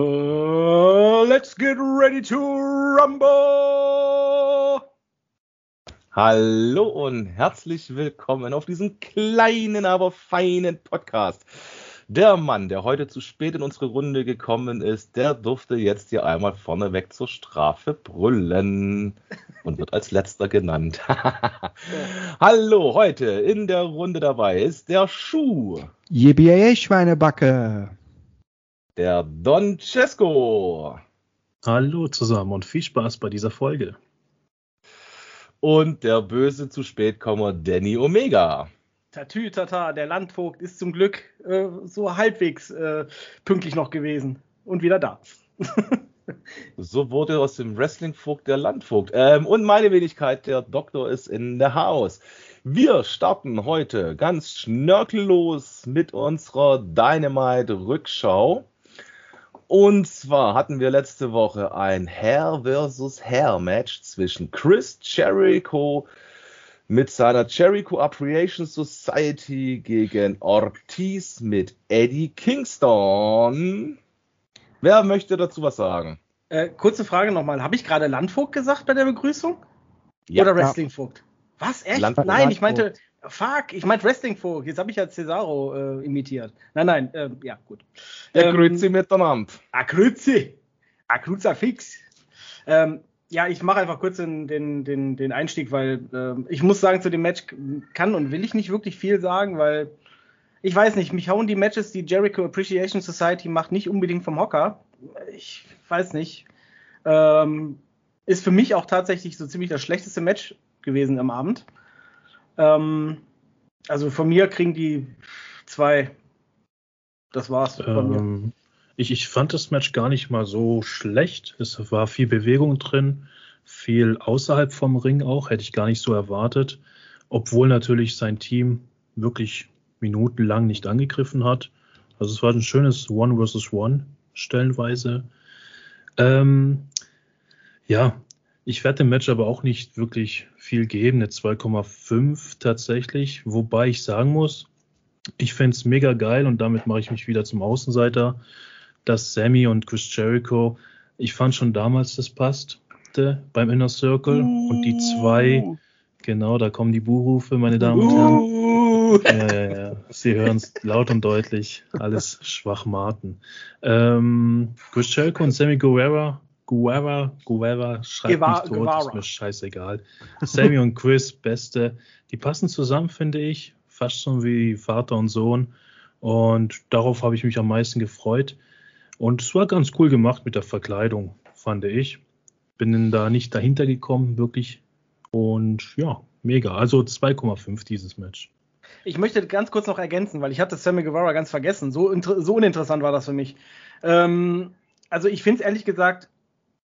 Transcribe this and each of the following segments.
Uh, let's get ready to rumble! Hallo und herzlich willkommen auf diesem kleinen, aber feinen Podcast. Der Mann, der heute zu spät in unsere Runde gekommen ist, der durfte jetzt hier einmal vorneweg zur Strafe brüllen und wird als letzter genannt. Hallo, heute in der Runde dabei ist der Schuh. JBA Schweinebacke. Der Don Cesco. Hallo zusammen und viel Spaß bei dieser Folge. Und der böse zu spät Kommer Danny Omega. Tatü, tata, der Landvogt ist zum Glück äh, so halbwegs äh, pünktlich noch gewesen und wieder da. so wurde aus dem Wrestlingvogt der Landvogt. Ähm, und meine Wenigkeit, der Doktor ist in der Haus. Wir starten heute ganz schnörkellos mit unserer Dynamite-Rückschau. Und zwar hatten wir letzte Woche ein Hair versus Hair Match zwischen Chris Jericho mit seiner Jericho Appreciation Society gegen Ortiz mit Eddie Kingston. Wer möchte dazu was sagen? Äh, kurze Frage nochmal. Habe ich gerade Landvogt gesagt bei der Begrüßung? Ja, Oder Wrestlingvogt? Was? Echt? Land nein, ich meinte, fuck, ich meinte Wrestlingvogt. Jetzt habe ich ja Cesaro äh, imitiert. Nein, nein, äh, ja, gut. Ja, ähm, grüezi miteinander. Ah, grüezi. Ah, fix. Ähm, ja, ich mache einfach kurz den, den, den, den Einstieg, weil äh, ich muss sagen, zu dem Match kann und will ich nicht wirklich viel sagen, weil ich weiß nicht, mich hauen die Matches, die Jericho Appreciation Society macht, nicht unbedingt vom Hocker. Ich weiß nicht. Ähm, ist für mich auch tatsächlich so ziemlich das schlechteste Match gewesen am Abend. Ähm, also von mir kriegen die zwei. Das war's. Ähm, ich, ich fand das Match gar nicht mal so schlecht. Es war viel Bewegung drin, viel außerhalb vom Ring auch, hätte ich gar nicht so erwartet. Obwohl natürlich sein Team wirklich minutenlang nicht angegriffen hat. Also es war ein schönes One versus One stellenweise. Ähm, ja, ich werde dem Match aber auch nicht wirklich viel geben, eine 2,5 tatsächlich. Wobei ich sagen muss, ich fände es mega geil und damit mache ich mich wieder zum Außenseiter, dass Sammy und Chris Jericho, ich fand schon damals, das passte beim Inner Circle uh. und die zwei, genau, da kommen die Buhrufe, meine Damen und Herren. Uh. Ja, ja, ja. Sie hören es laut und deutlich, alles Schwachmaten. Ähm, Chris Jericho und Sammy Guerrera Guevara, Guevara, schreibt Geva mich tot, Guevara. ist mir scheißegal. Sammy und Chris, beste. Die passen zusammen, finde ich. Fast so wie Vater und Sohn. Und darauf habe ich mich am meisten gefreut. Und es war ganz cool gemacht mit der Verkleidung, fand ich. Bin da nicht dahinter gekommen, wirklich. Und ja, mega. Also 2,5 dieses Match. Ich möchte ganz kurz noch ergänzen, weil ich hatte Sammy Guevara ganz vergessen. So, so uninteressant war das für mich. Ähm, also ich finde es ehrlich gesagt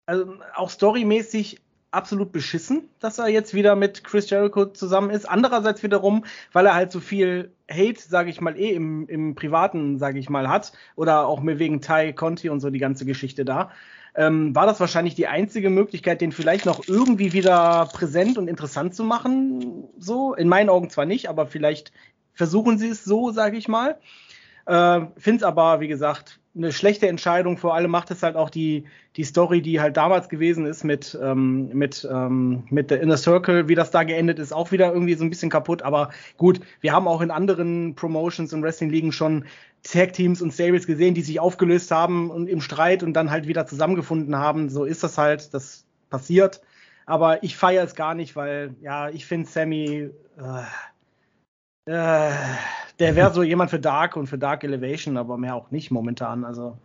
also auch storymäßig absolut beschissen, dass er jetzt wieder mit Chris Jericho zusammen ist. Andererseits wiederum, weil er halt so viel Hate, sage ich mal, eh im, im Privaten, sage ich mal, hat. Oder auch mit wegen Ty Conti und so die ganze Geschichte da. Ähm, war das wahrscheinlich die einzige Möglichkeit, den vielleicht noch irgendwie wieder präsent und interessant zu machen. So, in meinen Augen zwar nicht, aber vielleicht versuchen sie es so, sage ich mal. Äh, Finde es aber, wie gesagt, eine schlechte Entscheidung. Vor allem macht es halt auch die, die Story, die halt damals gewesen ist mit, ähm, mit, ähm, mit der Inner Circle, wie das da geendet ist, auch wieder irgendwie so ein bisschen kaputt. Aber gut, wir haben auch in anderen Promotions und Wrestling-Ligen schon Tag-Teams und Stables gesehen, die sich aufgelöst haben und im Streit und dann halt wieder zusammengefunden haben. So ist das halt, das passiert. Aber ich feiere es gar nicht, weil, ja, ich finde Sammy, äh, äh, der wäre so jemand für Dark und für Dark Elevation, aber mehr auch nicht momentan. Also,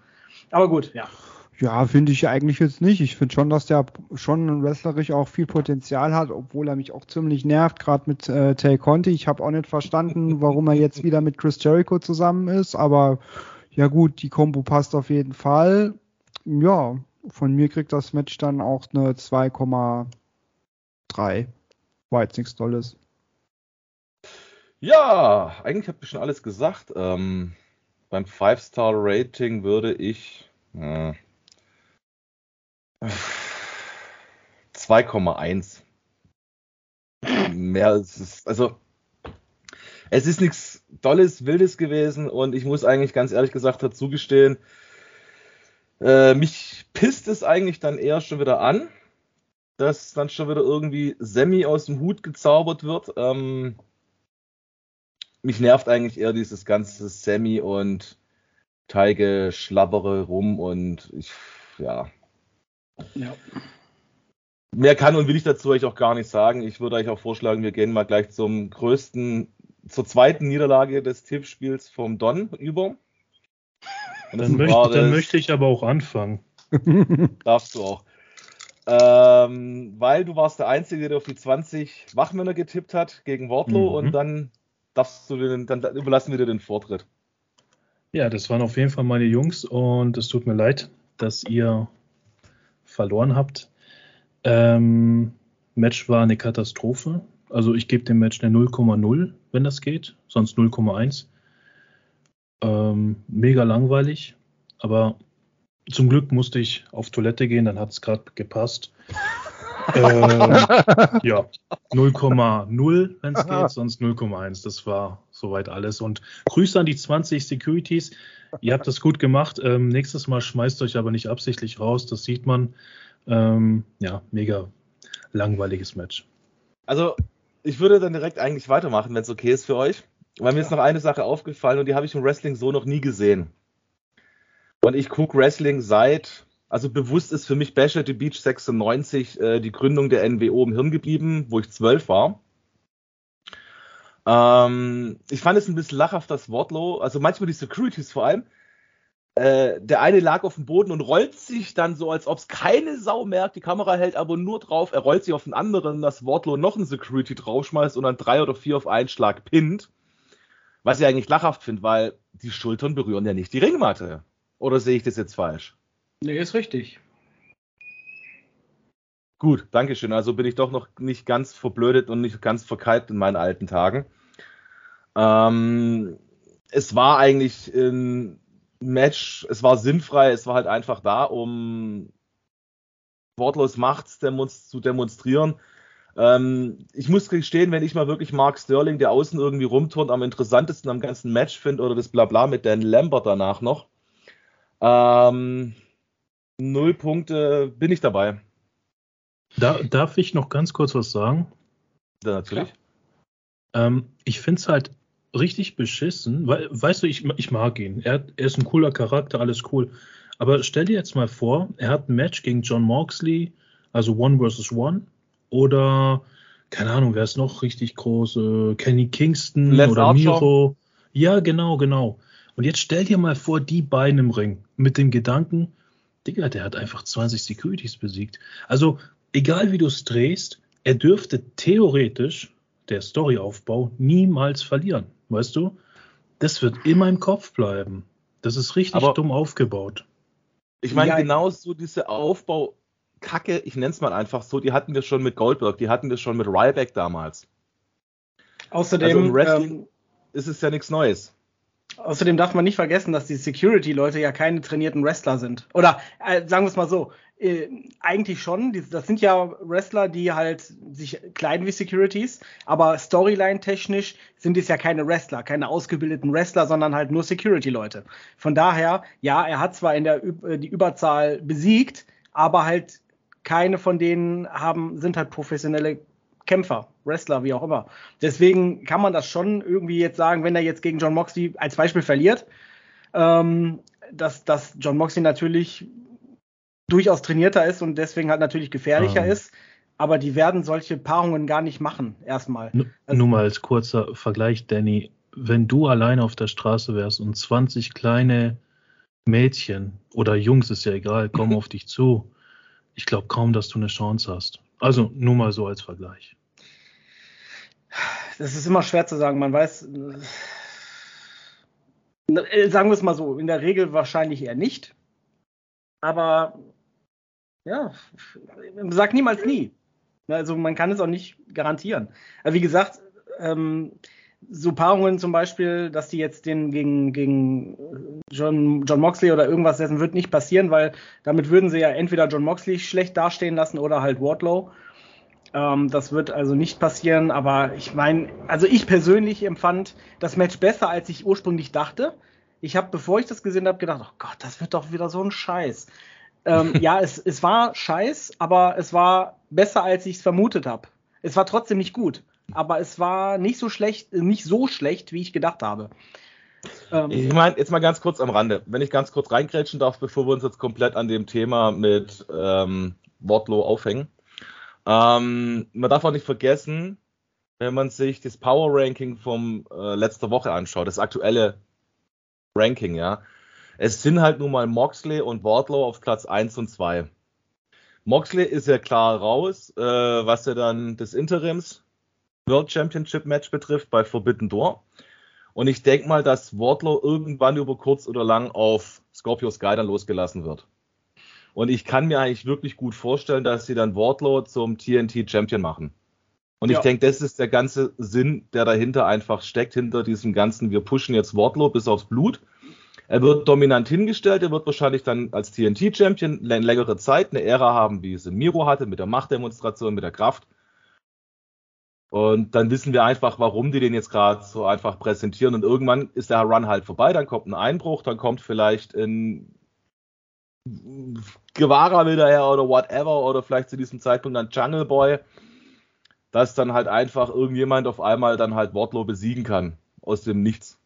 aber gut, ja. Ja, finde ich eigentlich jetzt nicht. Ich finde schon, dass der schon wrestlerisch auch viel Potenzial hat, obwohl er mich auch ziemlich nervt, gerade mit äh, Tay Conti. Ich habe auch nicht verstanden, warum er jetzt wieder mit Chris Jericho zusammen ist, aber ja gut, die Kombo passt auf jeden Fall. Ja, von mir kriegt das Match dann auch eine 2,3. War jetzt nichts Tolles. Ja, eigentlich habe ich schon alles gesagt. Ähm, beim 5-Star-Rating würde ich äh, 2,1. Mehr ist es, also es ist nichts Tolles, Wildes gewesen und ich muss eigentlich ganz ehrlich gesagt dazu gestehen, Äh, mich pisst es eigentlich dann eher schon wieder an, dass dann schon wieder irgendwie Semi aus dem Hut gezaubert wird. Ähm, mich nervt eigentlich eher dieses ganze Semi und Teige schlabbere rum und ich, ja. Ja. Mehr kann und will ich dazu euch auch gar nicht sagen. Ich würde euch auch vorschlagen, wir gehen mal gleich zum größten, zur zweiten Niederlage des Tippspiels vom Don über. Dann möchte, dann möchte ich aber auch anfangen. Darfst du auch. Ähm, weil du warst der Einzige, der auf die 20 Wachmänner getippt hat gegen Wortlo mhm. und dann darfst du den, dann überlassen wir dir den Vortritt. Ja, das waren auf jeden Fall meine Jungs und es tut mir leid, dass ihr verloren habt. Ähm, Match war eine Katastrophe. Also ich gebe dem Match eine 0,0, wenn das geht, sonst 0,1. Ähm, mega langweilig, aber zum Glück musste ich auf Toilette gehen, dann hat es gerade gepasst. Ähm, ja, 0,0, wenn es geht, sonst 0,1. Das war soweit alles. Und Grüße an die 20 Securities. Ihr habt das gut gemacht. Ähm, nächstes Mal schmeißt euch aber nicht absichtlich raus. Das sieht man. Ähm, ja, mega langweiliges Match. Also, ich würde dann direkt eigentlich weitermachen, wenn es okay ist für euch. Weil mir ist noch eine Sache aufgefallen und die habe ich im Wrestling so noch nie gesehen. Und ich gucke Wrestling seit, also bewusst ist für mich Bash at the Beach 96 äh, die Gründung der NWO im Hirn geblieben, wo ich zwölf war. Ähm, ich fand es ein bisschen lachhaft, das Wortlo, also manchmal die Securities vor allem. Äh, der eine lag auf dem Boden und rollt sich dann so, als ob es keine Sau merkt. Die Kamera hält aber nur drauf. Er rollt sich auf den anderen, das Wortlo noch ein Security draufschmeißt und dann drei oder vier auf einen Schlag pinnt. Was ich eigentlich lachhaft finde, weil die Schultern berühren ja nicht die Ringmatte. Oder sehe ich das jetzt falsch? Nee, ist richtig. Gut, danke schön. Also bin ich doch noch nicht ganz verblödet und nicht ganz verkalkt in meinen alten Tagen. Ähm, es war eigentlich ein Match, es war sinnfrei, es war halt einfach da, um wortlos Macht zu demonstrieren. Ähm, ich muss gestehen, wenn ich mal wirklich Mark Sterling, der außen irgendwie rumturnt, am interessantesten am ganzen Match finde oder das Blabla mit Dan Lambert danach noch. Ähm, null Punkte bin ich dabei. Da, darf ich noch ganz kurz was sagen? Ja, natürlich. Ähm, ich finde es halt richtig beschissen, weil, weißt du, ich, ich mag ihn. Er, er ist ein cooler Charakter, alles cool. Aber stell dir jetzt mal vor, er hat ein Match gegen John Moxley, also One versus One, oder keine Ahnung, wer ist noch richtig groß? Äh, Kenny Kingston Let's oder Miro. Ja, genau, genau. Und jetzt stell dir mal vor, die beiden im Ring mit dem Gedanken, Digga, der hat einfach 20 Securities besiegt. Also, egal wie du es drehst, er dürfte theoretisch der Storyaufbau niemals verlieren. Weißt du? Das wird immer im Kopf bleiben. Das ist richtig Aber dumm aufgebaut. Ich meine, ja, genau so diese Aufbau, Kacke, ich nenne es mal einfach so, die hatten wir schon mit Goldberg, die hatten wir schon mit Ryback damals. Außerdem also im Wrestling ähm, ist es ja nichts Neues. Außerdem darf man nicht vergessen, dass die Security-Leute ja keine trainierten Wrestler sind. Oder äh, sagen wir es mal so, äh, eigentlich schon. Das sind ja Wrestler, die halt sich kleiden wie Securities, aber Storyline-technisch sind es ja keine Wrestler, keine ausgebildeten Wrestler, sondern halt nur Security-Leute. Von daher, ja, er hat zwar in der äh, die Überzahl besiegt, aber halt keine von denen haben, sind halt professionelle Kämpfer, Wrestler, wie auch immer. Deswegen kann man das schon irgendwie jetzt sagen, wenn er jetzt gegen John Moxley als Beispiel verliert, ähm, dass, dass John Moxley natürlich durchaus trainierter ist und deswegen halt natürlich gefährlicher. Ähm. ist. Aber die werden solche Paarungen gar nicht machen, erstmal. Also, nur mal als kurzer Vergleich, Danny. Wenn du alleine auf der Straße wärst und 20 kleine Mädchen oder Jungs, ist ja egal, kommen auf dich zu ich glaube kaum, dass du eine Chance hast. Also nur mal so als Vergleich. Das ist immer schwer zu sagen. Man weiß, äh, sagen wir es mal so, in der Regel wahrscheinlich eher nicht. Aber ja, sag niemals nie. Also man kann es auch nicht garantieren. Wie gesagt, ähm, so Paarungen zum Beispiel, dass die jetzt den gegen, gegen John, John Moxley oder irgendwas setzen, wird nicht passieren, weil damit würden sie ja entweder John Moxley schlecht dastehen lassen oder halt Wardlow. Ähm, das wird also nicht passieren, aber ich meine, also ich persönlich empfand das Match besser, als ich ursprünglich dachte. Ich habe, bevor ich das gesehen habe, gedacht, oh Gott, das wird doch wieder so ein Scheiß. Ähm, ja, es, es war Scheiß, aber es war besser, als ich es vermutet habe. Es war trotzdem nicht gut, aber es war nicht so schlecht, nicht so schlecht, wie ich gedacht habe. Ähm, ich meine, jetzt mal ganz kurz am Rande, wenn ich ganz kurz reingrätschen darf, bevor wir uns jetzt komplett an dem Thema mit ähm, Wortlow aufhängen. Ähm, man darf auch nicht vergessen, wenn man sich das Power Ranking vom äh, letzter Woche anschaut, das aktuelle Ranking, ja. Es sind halt nun mal Moxley und Wardlow auf Platz 1 und 2. Moxley ist ja klar raus, äh, was ja dann das Interims World Championship Match betrifft bei Forbidden Door. Und ich denke mal, dass Wardlow irgendwann über kurz oder lang auf Scorpio Sky dann losgelassen wird. Und ich kann mir eigentlich wirklich gut vorstellen, dass sie dann Wardlow zum TNT Champion machen. Und ja. ich denke, das ist der ganze Sinn, der dahinter einfach steckt, hinter diesem ganzen, wir pushen jetzt Wardlow bis aufs Blut. Er wird dominant hingestellt, er wird wahrscheinlich dann als TNT-Champion längere Zeit eine Ära haben, wie es Miro hatte, mit der Machtdemonstration, mit der Kraft. Und dann wissen wir einfach, warum die den jetzt gerade so einfach präsentieren. Und irgendwann ist der Run halt vorbei, dann kommt ein Einbruch, dann kommt vielleicht ein Guevara wieder her oder whatever, oder vielleicht zu diesem Zeitpunkt dann Jungle Boy, dass dann halt einfach irgendjemand auf einmal dann halt Wardlow besiegen kann aus dem Nichts,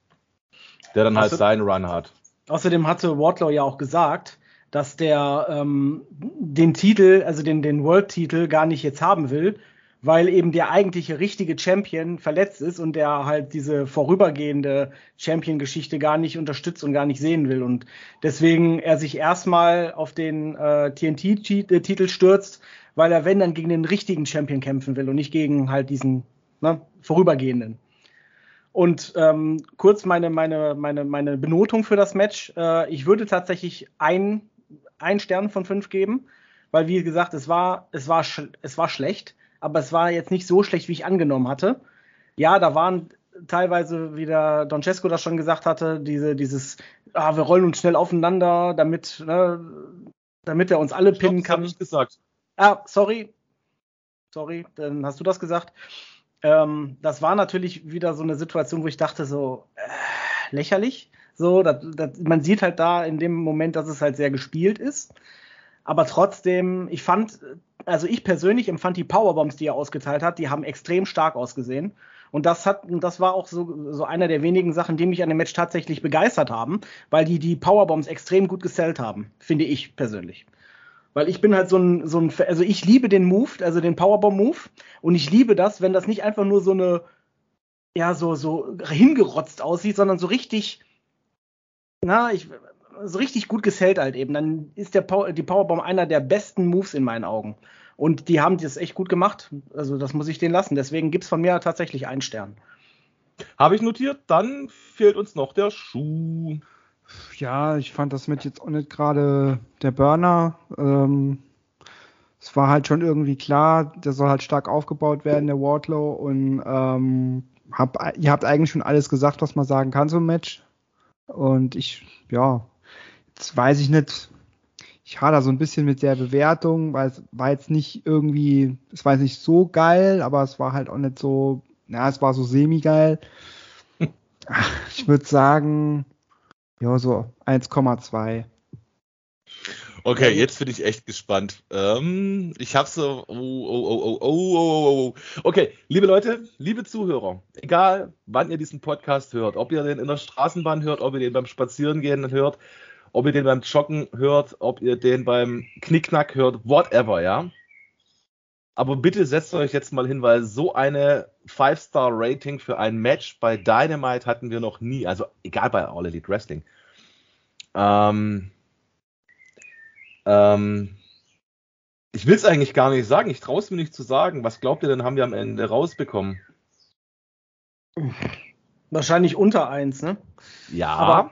der dann halt seinen Run hat. Außerdem hatte Wardlow ja auch gesagt, dass der ähm, den Titel, also den, den World-Titel gar nicht jetzt haben will, weil eben der eigentliche richtige Champion verletzt ist und der halt diese vorübergehende Champion-Geschichte gar nicht unterstützt und gar nicht sehen will. Und deswegen er sich erstmal auf den äh, TNT-Titel stürzt, weil er, wenn, dann gegen den richtigen Champion kämpfen will und nicht gegen halt diesen ne, vorübergehenden. Und ähm, kurz meine, meine, meine, meine Benotung für das Match. Äh, ich würde tatsächlich ein, ein Stern von fünf geben, weil wie gesagt, es war, es war, es war schlecht aber es war jetzt nicht so schlecht, wie ich angenommen hatte. Ja, da waren teilweise, wie der Don Cesco das schon gesagt hatte, diese, dieses, ah, wir rollen uns schnell aufeinander, damit, ne, damit er uns alle Stopp, pinnen kann. Das ich gesagt. Ah, sorry. Sorry, dann hast du das gesagt. Ähm, das war natürlich wieder so eine Situation, wo ich dachte, so äh, lächerlich. So, das, das, man sieht halt da in dem Moment, dass es halt sehr gespielt ist. Aber trotzdem, ich fand also ich persönlich empfand die Powerbombs, die er ausgeteilt hat, die haben extrem stark ausgesehen. Und das hat, das war auch so, so einer der wenigen Sachen, die mich an dem Match tatsächlich begeistert haben, weil die die Powerbombs extrem gut gesellt haben, finde ich persönlich. Weil ich bin halt so ein, so ein, also ich liebe den Move, also den Powerbomb-Move. Und ich liebe das, wenn das nicht einfach nur so eine, ja, so, so hingerotzt aussieht, sondern so richtig, na, ich, so richtig gut gesellt halt eben. Dann ist der Power, die Powerbomb einer der besten Moves in meinen Augen. Und die haben das echt gut gemacht. Also das muss ich denen lassen. Deswegen gibt es von mir tatsächlich einen Stern. Habe ich notiert. Dann fehlt uns noch der Schuh. Ja, ich fand das mit jetzt auch nicht gerade der Burner. Ähm, es war halt schon irgendwie klar, der soll halt stark aufgebaut werden, der Wardlow. Und ähm, hab, ihr habt eigentlich schon alles gesagt, was man sagen kann zum Match. Und ich, ja, jetzt weiß ich nicht, ich hader so ein bisschen mit der Bewertung, weil es war jetzt nicht irgendwie, es war jetzt nicht so geil, aber es war halt auch nicht so, na, es war so semi-geil. ich würde sagen, ja, so 1,2. Okay, jetzt bin ich echt gespannt. Ähm, ich habe so. Oh, oh, oh, oh, oh, Okay, liebe Leute, liebe Zuhörer, egal wann ihr diesen Podcast hört, ob ihr den in der Straßenbahn hört, ob ihr den beim Spazierengehen hört, ob ihr den beim Joggen hört, ob ihr den beim Knickknack hört, whatever, ja. Aber bitte setzt euch jetzt mal hin, weil so eine 5-Star-Rating für ein Match bei Dynamite hatten wir noch nie. Also egal bei All Elite Wrestling. Ähm, ähm, ich will es eigentlich gar nicht sagen. Ich traue es mir nicht zu sagen. Was glaubt ihr denn, haben wir am Ende rausbekommen? Wahrscheinlich unter 1, ne? Ja. Aber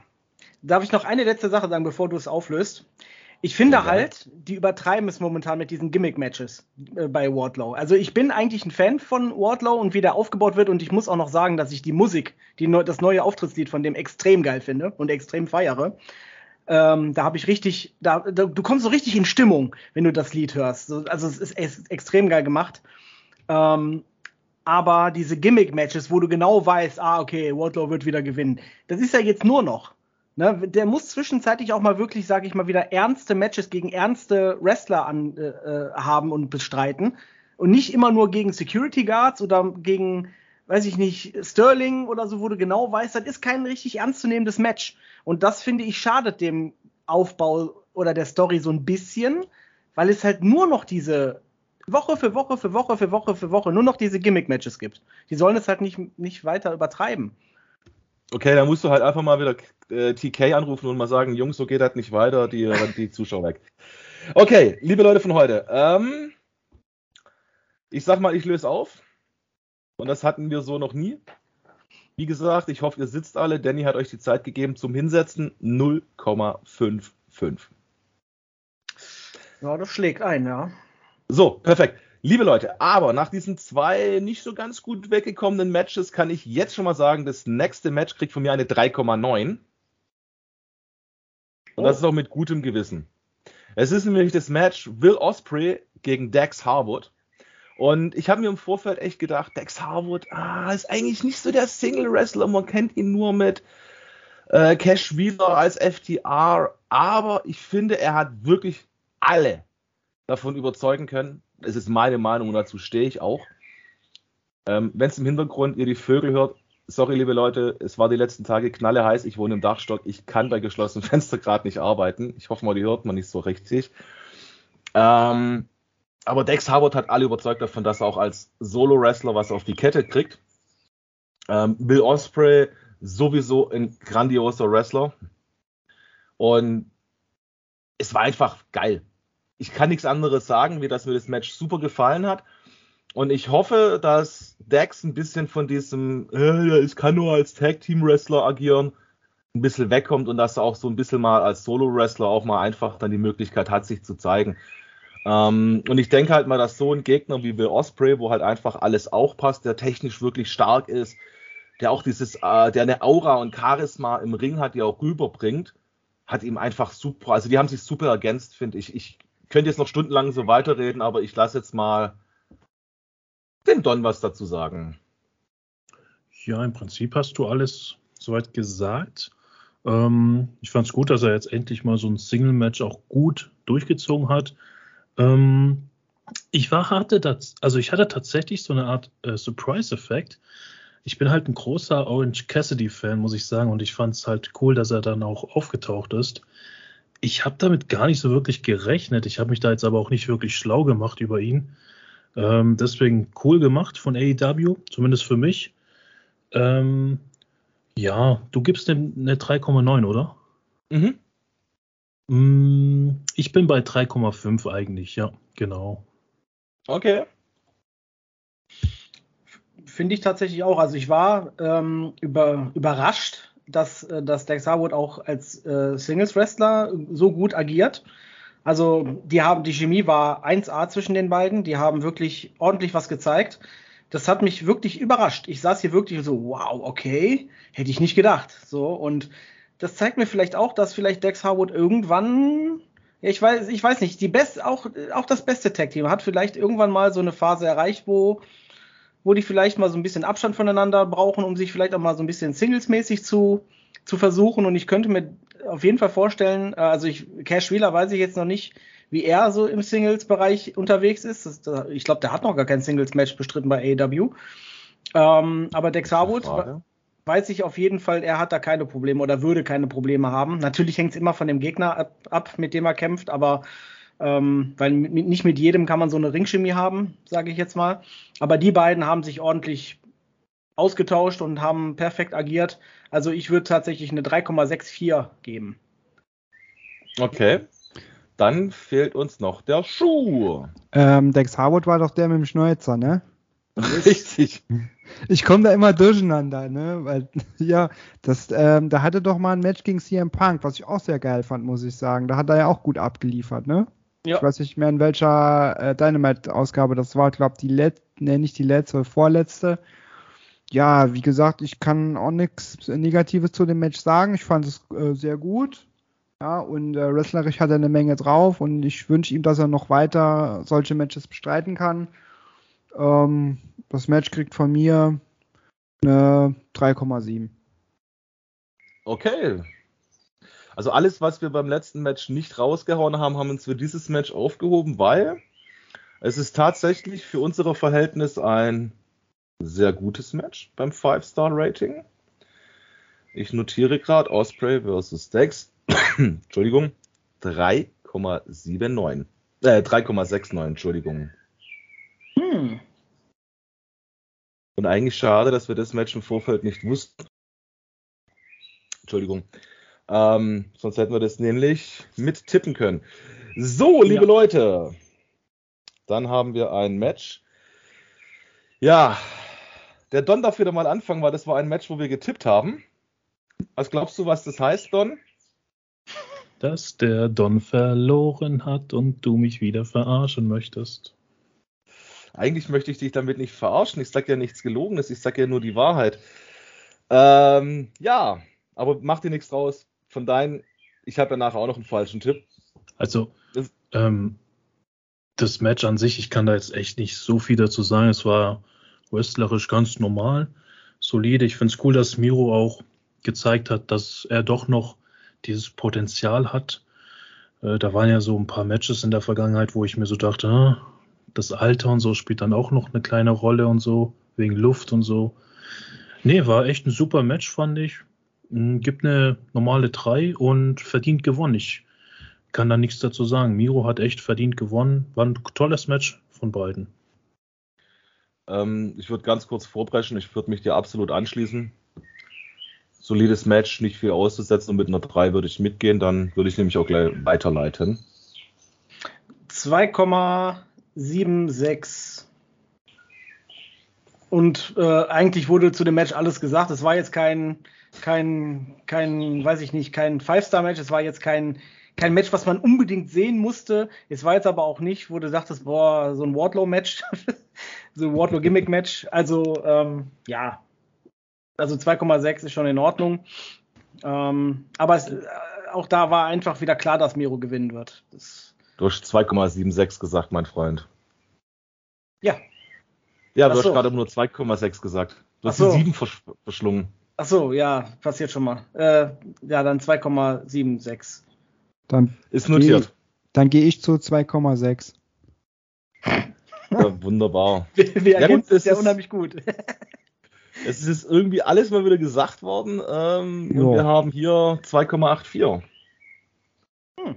Darf ich noch eine letzte Sache sagen, bevor du es auflöst? Ich finde okay. halt, die übertreiben es momentan mit diesen Gimmick-Matches äh, bei Wardlow. Also ich bin eigentlich ein Fan von Wardlow und wie der aufgebaut wird und ich muss auch noch sagen, dass ich die Musik, die neu, das neue Auftrittslied von dem extrem geil finde und extrem feiere. Ähm, da habe ich richtig, da, da, du kommst so richtig in Stimmung, wenn du das Lied hörst. So, also es ist, es ist, extrem geil gemacht. Ähm, aber diese Gimmick-Matches, wo du genau weißt, ah, okay, Wardlow wird wieder gewinnen, das ist ja jetzt nur noch Ne, der muss zwischenzeitlich auch mal wirklich, sage ich mal, wieder ernste Matches gegen ernste Wrestler an, äh, äh, haben und bestreiten. Und nicht immer nur gegen Security Guards oder gegen, weiß ich nicht, Sterling oder so, wo du genau weißt, das ist kein richtig ernstzunehmendes Match. Und das finde ich schadet dem Aufbau oder der Story so ein bisschen, weil es halt nur noch diese Woche für Woche für Woche für Woche für Woche nur noch diese Gimmick-Matches gibt. Die sollen es halt nicht, nicht weiter übertreiben. Okay, dann musst du halt einfach mal wieder äh, TK anrufen und mal sagen, Jungs, so geht das nicht weiter, die die Zuschauer weg. Okay, liebe Leute von heute, ähm, ich sag mal, ich löse auf. Und das hatten wir so noch nie. Wie gesagt, ich hoffe, ihr sitzt alle. Danny hat euch die Zeit gegeben zum Hinsetzen. 0,55. Ja, das schlägt ein, ja. So, perfekt. Liebe Leute, aber nach diesen zwei nicht so ganz gut weggekommenen Matches kann ich jetzt schon mal sagen, das nächste Match kriegt von mir eine 3,9. Und das ist auch mit gutem Gewissen. Es ist nämlich das Match Will Osprey gegen Dax Harwood. Und ich habe mir im Vorfeld echt gedacht, Dax Harwood, ah, ist eigentlich nicht so der Single-Wrestler. Man kennt ihn nur mit äh, Cash Wheeler als FTR. Aber ich finde, er hat wirklich alle davon überzeugen können, es ist meine Meinung und dazu stehe ich auch. Ähm, Wenn es im Hintergrund ihr die Vögel hört, sorry liebe Leute, es war die letzten Tage knalle heiß, ich wohne im Dachstock, ich kann bei geschlossenem Fenster gerade nicht arbeiten. Ich hoffe mal, die hört man nicht so richtig. Ähm, aber Dex Harvard hat alle überzeugt davon, dass er auch als Solo-Wrestler was auf die Kette kriegt. Ähm, Bill Osprey sowieso ein grandioser Wrestler. Und es war einfach geil ich kann nichts anderes sagen, wie dass mir das Match super gefallen hat. Und ich hoffe, dass Dax ein bisschen von diesem, äh, ich kann nur als Tag Team Wrestler agieren, ein bisschen wegkommt und dass er auch so ein bisschen mal als Solo Wrestler auch mal einfach dann die Möglichkeit hat, sich zu zeigen. Ähm, und ich denke halt mal, dass so ein Gegner wie Will Osprey, wo halt einfach alles auch passt, der technisch wirklich stark ist, der auch dieses, äh, der eine Aura und Charisma im Ring hat, die auch rüberbringt, hat ihm einfach super, also die haben sich super ergänzt, finde ich. Ich könnte jetzt noch stundenlang so weiterreden, aber ich lasse jetzt mal den Don was dazu sagen. Ja, im Prinzip hast du alles soweit gesagt. Ähm, ich fand es gut, dass er jetzt endlich mal so ein Single-Match auch gut durchgezogen hat. Ähm, ich war hatte das, also ich hatte tatsächlich so eine Art äh, Surprise-Effekt. Ich bin halt ein großer Orange Cassidy-Fan, muss ich sagen, und ich fand es halt cool, dass er dann auch aufgetaucht ist. Ich habe damit gar nicht so wirklich gerechnet. Ich habe mich da jetzt aber auch nicht wirklich schlau gemacht über ihn. Ähm, deswegen cool gemacht von AEW, zumindest für mich. Ähm, ja, du gibst eine 3,9, oder? Mhm. Mm, ich bin bei 3,5 eigentlich, ja, genau. Okay. Finde ich tatsächlich auch. Also ich war ähm, über, überrascht, dass, äh, dass Dex Harwood auch als äh, Singles-Wrestler so gut agiert. Also die haben, die Chemie war 1A zwischen den beiden, die haben wirklich ordentlich was gezeigt. Das hat mich wirklich überrascht. Ich saß hier wirklich so, wow, okay, hätte ich nicht gedacht. So, und das zeigt mir vielleicht auch, dass vielleicht Dex Harwood irgendwann, ja, ich weiß, ich weiß nicht, die best, auch, auch das beste Tag-Team hat vielleicht irgendwann mal so eine Phase erreicht, wo wo die vielleicht mal so ein bisschen Abstand voneinander brauchen, um sich vielleicht auch mal so ein bisschen singlesmäßig zu, zu versuchen. Und ich könnte mir auf jeden Fall vorstellen, äh, also ich, Cash Wheeler weiß ich jetzt noch nicht, wie er so im Singles-Bereich unterwegs ist. Das, ich glaube, der hat noch gar kein Singles-Match bestritten bei AEW. Ähm, aber Dex Harwood weiß ich auf jeden Fall, er hat da keine Probleme oder würde keine Probleme haben. Natürlich hängt es immer von dem Gegner ab, ab, mit dem er kämpft, aber ähm, weil mit, nicht mit jedem kann man so eine Ringchemie haben, sage ich jetzt mal. Aber die beiden haben sich ordentlich ausgetauscht und haben perfekt agiert. Also ich würde tatsächlich eine 3,64 geben. Okay. Dann fehlt uns noch der Schuh. Ähm, Dex Harwood war doch der mit dem Schnäuzer, ne? Richtig. Ich komme da immer durcheinander, ne? Weil, ja, das, ähm, da hatte doch mal ein Match gegen CM Punk, was ich auch sehr geil fand, muss ich sagen. Da hat er ja auch gut abgeliefert, ne? Ja. Ich weiß nicht mehr in welcher äh, Dynamite-Ausgabe das war. Ich glaube, die letzte, ne, nicht die letzte, vorletzte. Ja, wie gesagt, ich kann auch nichts Negatives zu dem Match sagen. Ich fand es äh, sehr gut. Ja, und äh, wrestlerisch hat er eine Menge drauf und ich wünsche ihm, dass er noch weiter solche Matches bestreiten kann. Ähm, das Match kriegt von mir eine 3,7. Okay. Also alles, was wir beim letzten Match nicht rausgehauen haben, haben uns für dieses Match aufgehoben, weil es ist tatsächlich für unsere Verhältnis ein sehr gutes Match beim 5-Star-Rating. Ich notiere gerade Osprey versus Dex. Entschuldigung. 3,79. Äh, 3,69, Entschuldigung. Hm. Und eigentlich schade, dass wir das Match im Vorfeld nicht wussten. Entschuldigung. Ähm, sonst hätten wir das nämlich mit tippen können. So, liebe ja. Leute. Dann haben wir ein Match. Ja, der Don darf wieder mal anfangen, weil das war ein Match, wo wir getippt haben. Was glaubst du, was das heißt, Don? Dass der Don verloren hat und du mich wieder verarschen möchtest. Eigentlich möchte ich dich damit nicht verarschen. Ich sage ja nichts Gelogenes, ich sage ja nur die Wahrheit. Ähm, ja, aber mach dir nichts draus. Von deinen, ich habe danach auch noch einen falschen Tipp. Also, das, ähm, das Match an sich, ich kann da jetzt echt nicht so viel dazu sagen. Es war wrestlerisch ganz normal, solide. Ich finde es cool, dass Miro auch gezeigt hat, dass er doch noch dieses Potenzial hat. Äh, da waren ja so ein paar Matches in der Vergangenheit, wo ich mir so dachte, ah, das Alter und so spielt dann auch noch eine kleine Rolle und so, wegen Luft und so. Nee, war echt ein super Match, fand ich. Hm, gibt eine normale 3 und verdient gewonnen. Ich kann da nichts dazu sagen. Miro hat echt verdient gewonnen. War ein tolles Match von beiden. Ähm, ich würde ganz kurz vorbrechen. Ich würde mich dir absolut anschließen. Solides Match, nicht viel auszusetzen und mit einer 3 würde ich mitgehen. Dann würde ich nämlich auch gleich weiterleiten. 2,76. Und äh, eigentlich wurde zu dem Match alles gesagt. Es war jetzt kein, kein, kein, weiß ich nicht, kein Five-Star-Match. Es war jetzt kein kein Match, was man unbedingt sehen musste. Es war jetzt aber auch nicht, wo du sagtest, boah, so ein Wardlow-Match, so ein Wardlow-Gimmick-Match. Also, ähm, ja, also 2,6 ist schon in Ordnung. Ähm, aber es, äh, auch da war einfach wieder klar, dass Miro gewinnen wird. Das du hast 2,76 gesagt, mein Freund. Ja. Ja, du Ach hast gerade nur 2,6 gesagt. Du hast so. die 7 versch verschlungen. Ach so, ja, passiert schon mal. Äh, ja, dann 2,76. Dann ist notiert. Geh, dann gehe ich zu 2,6. Ja, wunderbar. Wir, wir ja, gut, ist ja unheimlich gut. es ist irgendwie alles mal wieder gesagt worden. Ähm, und wir haben hier 2,84. Hm.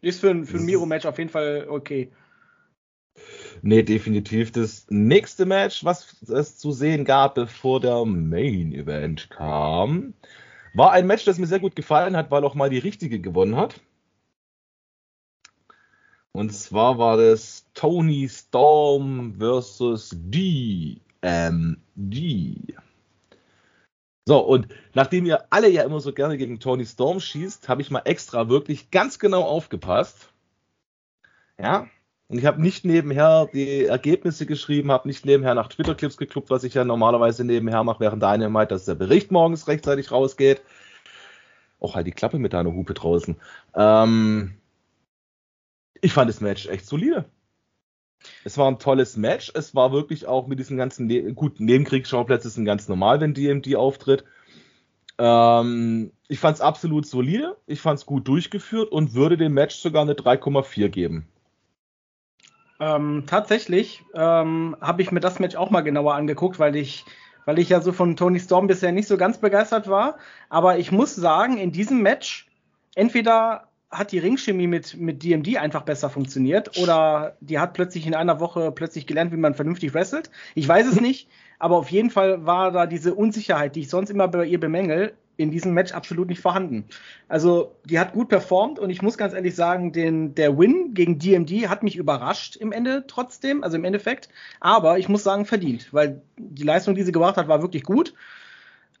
Ist für, ein, für ein Miro-Match auf jeden Fall okay. Nee, definitiv. Das nächste Match, was es zu sehen gab, bevor der Main Event kam, war ein Match, das mir sehr gut gefallen hat, weil auch mal die richtige gewonnen hat. Und zwar war das Tony Storm versus DMD. So, und nachdem ihr alle ja immer so gerne gegen Tony Storm schießt, habe ich mal extra wirklich ganz genau aufgepasst. Ja, und ich habe nicht nebenher die Ergebnisse geschrieben, habe nicht nebenher nach Twitter-Clips geklubbt, was ich ja normalerweise nebenher mache, während deine meint, dass der Bericht morgens rechtzeitig rausgeht. Auch halt die Klappe mit deiner Hupe draußen. Ähm, ich fand das Match echt solide. Es war ein tolles Match. Es war wirklich auch mit diesen ganzen, ne gut, Nebenkriegsschauplätze sind ganz normal, wenn DMD auftritt. Ähm, ich fand es absolut solide. Ich fand es gut durchgeführt und würde dem Match sogar eine 3,4 geben. Ähm, tatsächlich ähm, habe ich mir das Match auch mal genauer angeguckt, weil ich, weil ich ja so von Tony Storm bisher nicht so ganz begeistert war. Aber ich muss sagen, in diesem Match entweder hat die Ringchemie mit, mit DMD einfach besser funktioniert oder die hat plötzlich in einer Woche plötzlich gelernt, wie man vernünftig wrestelt. Ich weiß es nicht, aber auf jeden Fall war da diese Unsicherheit, die ich sonst immer bei ihr bemängel, in diesem Match absolut nicht vorhanden. Also die hat gut performt und ich muss ganz ehrlich sagen, den, der Win gegen DMD hat mich überrascht im Ende trotzdem, also im Endeffekt. Aber ich muss sagen, verdient, weil die Leistung, die sie gebracht hat, war wirklich gut.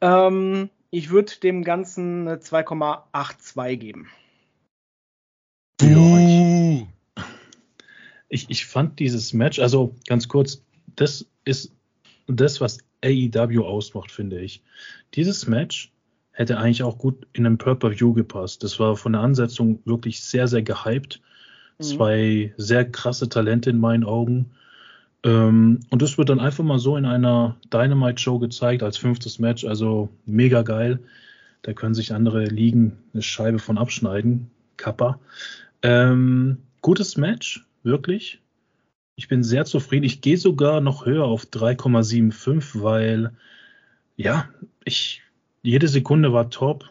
Ähm, ich würde dem Ganzen 2,82 geben. Uh. Ich, ich fand dieses Match, also ganz kurz, das ist das, was AEW ausmacht, finde ich. Dieses Match hätte eigentlich auch gut in einem Purple-View gepasst. Das war von der Ansetzung wirklich sehr, sehr gehypt. Mhm. Zwei sehr krasse Talente in meinen Augen. Ähm, und das wird dann einfach mal so in einer Dynamite-Show gezeigt als fünftes Match. Also mega geil Da können sich andere Ligen eine Scheibe von abschneiden. Kappa. Ähm, gutes Match, wirklich. Ich bin sehr zufrieden. Ich gehe sogar noch höher auf 3,75, weil ja, ich jede Sekunde war top.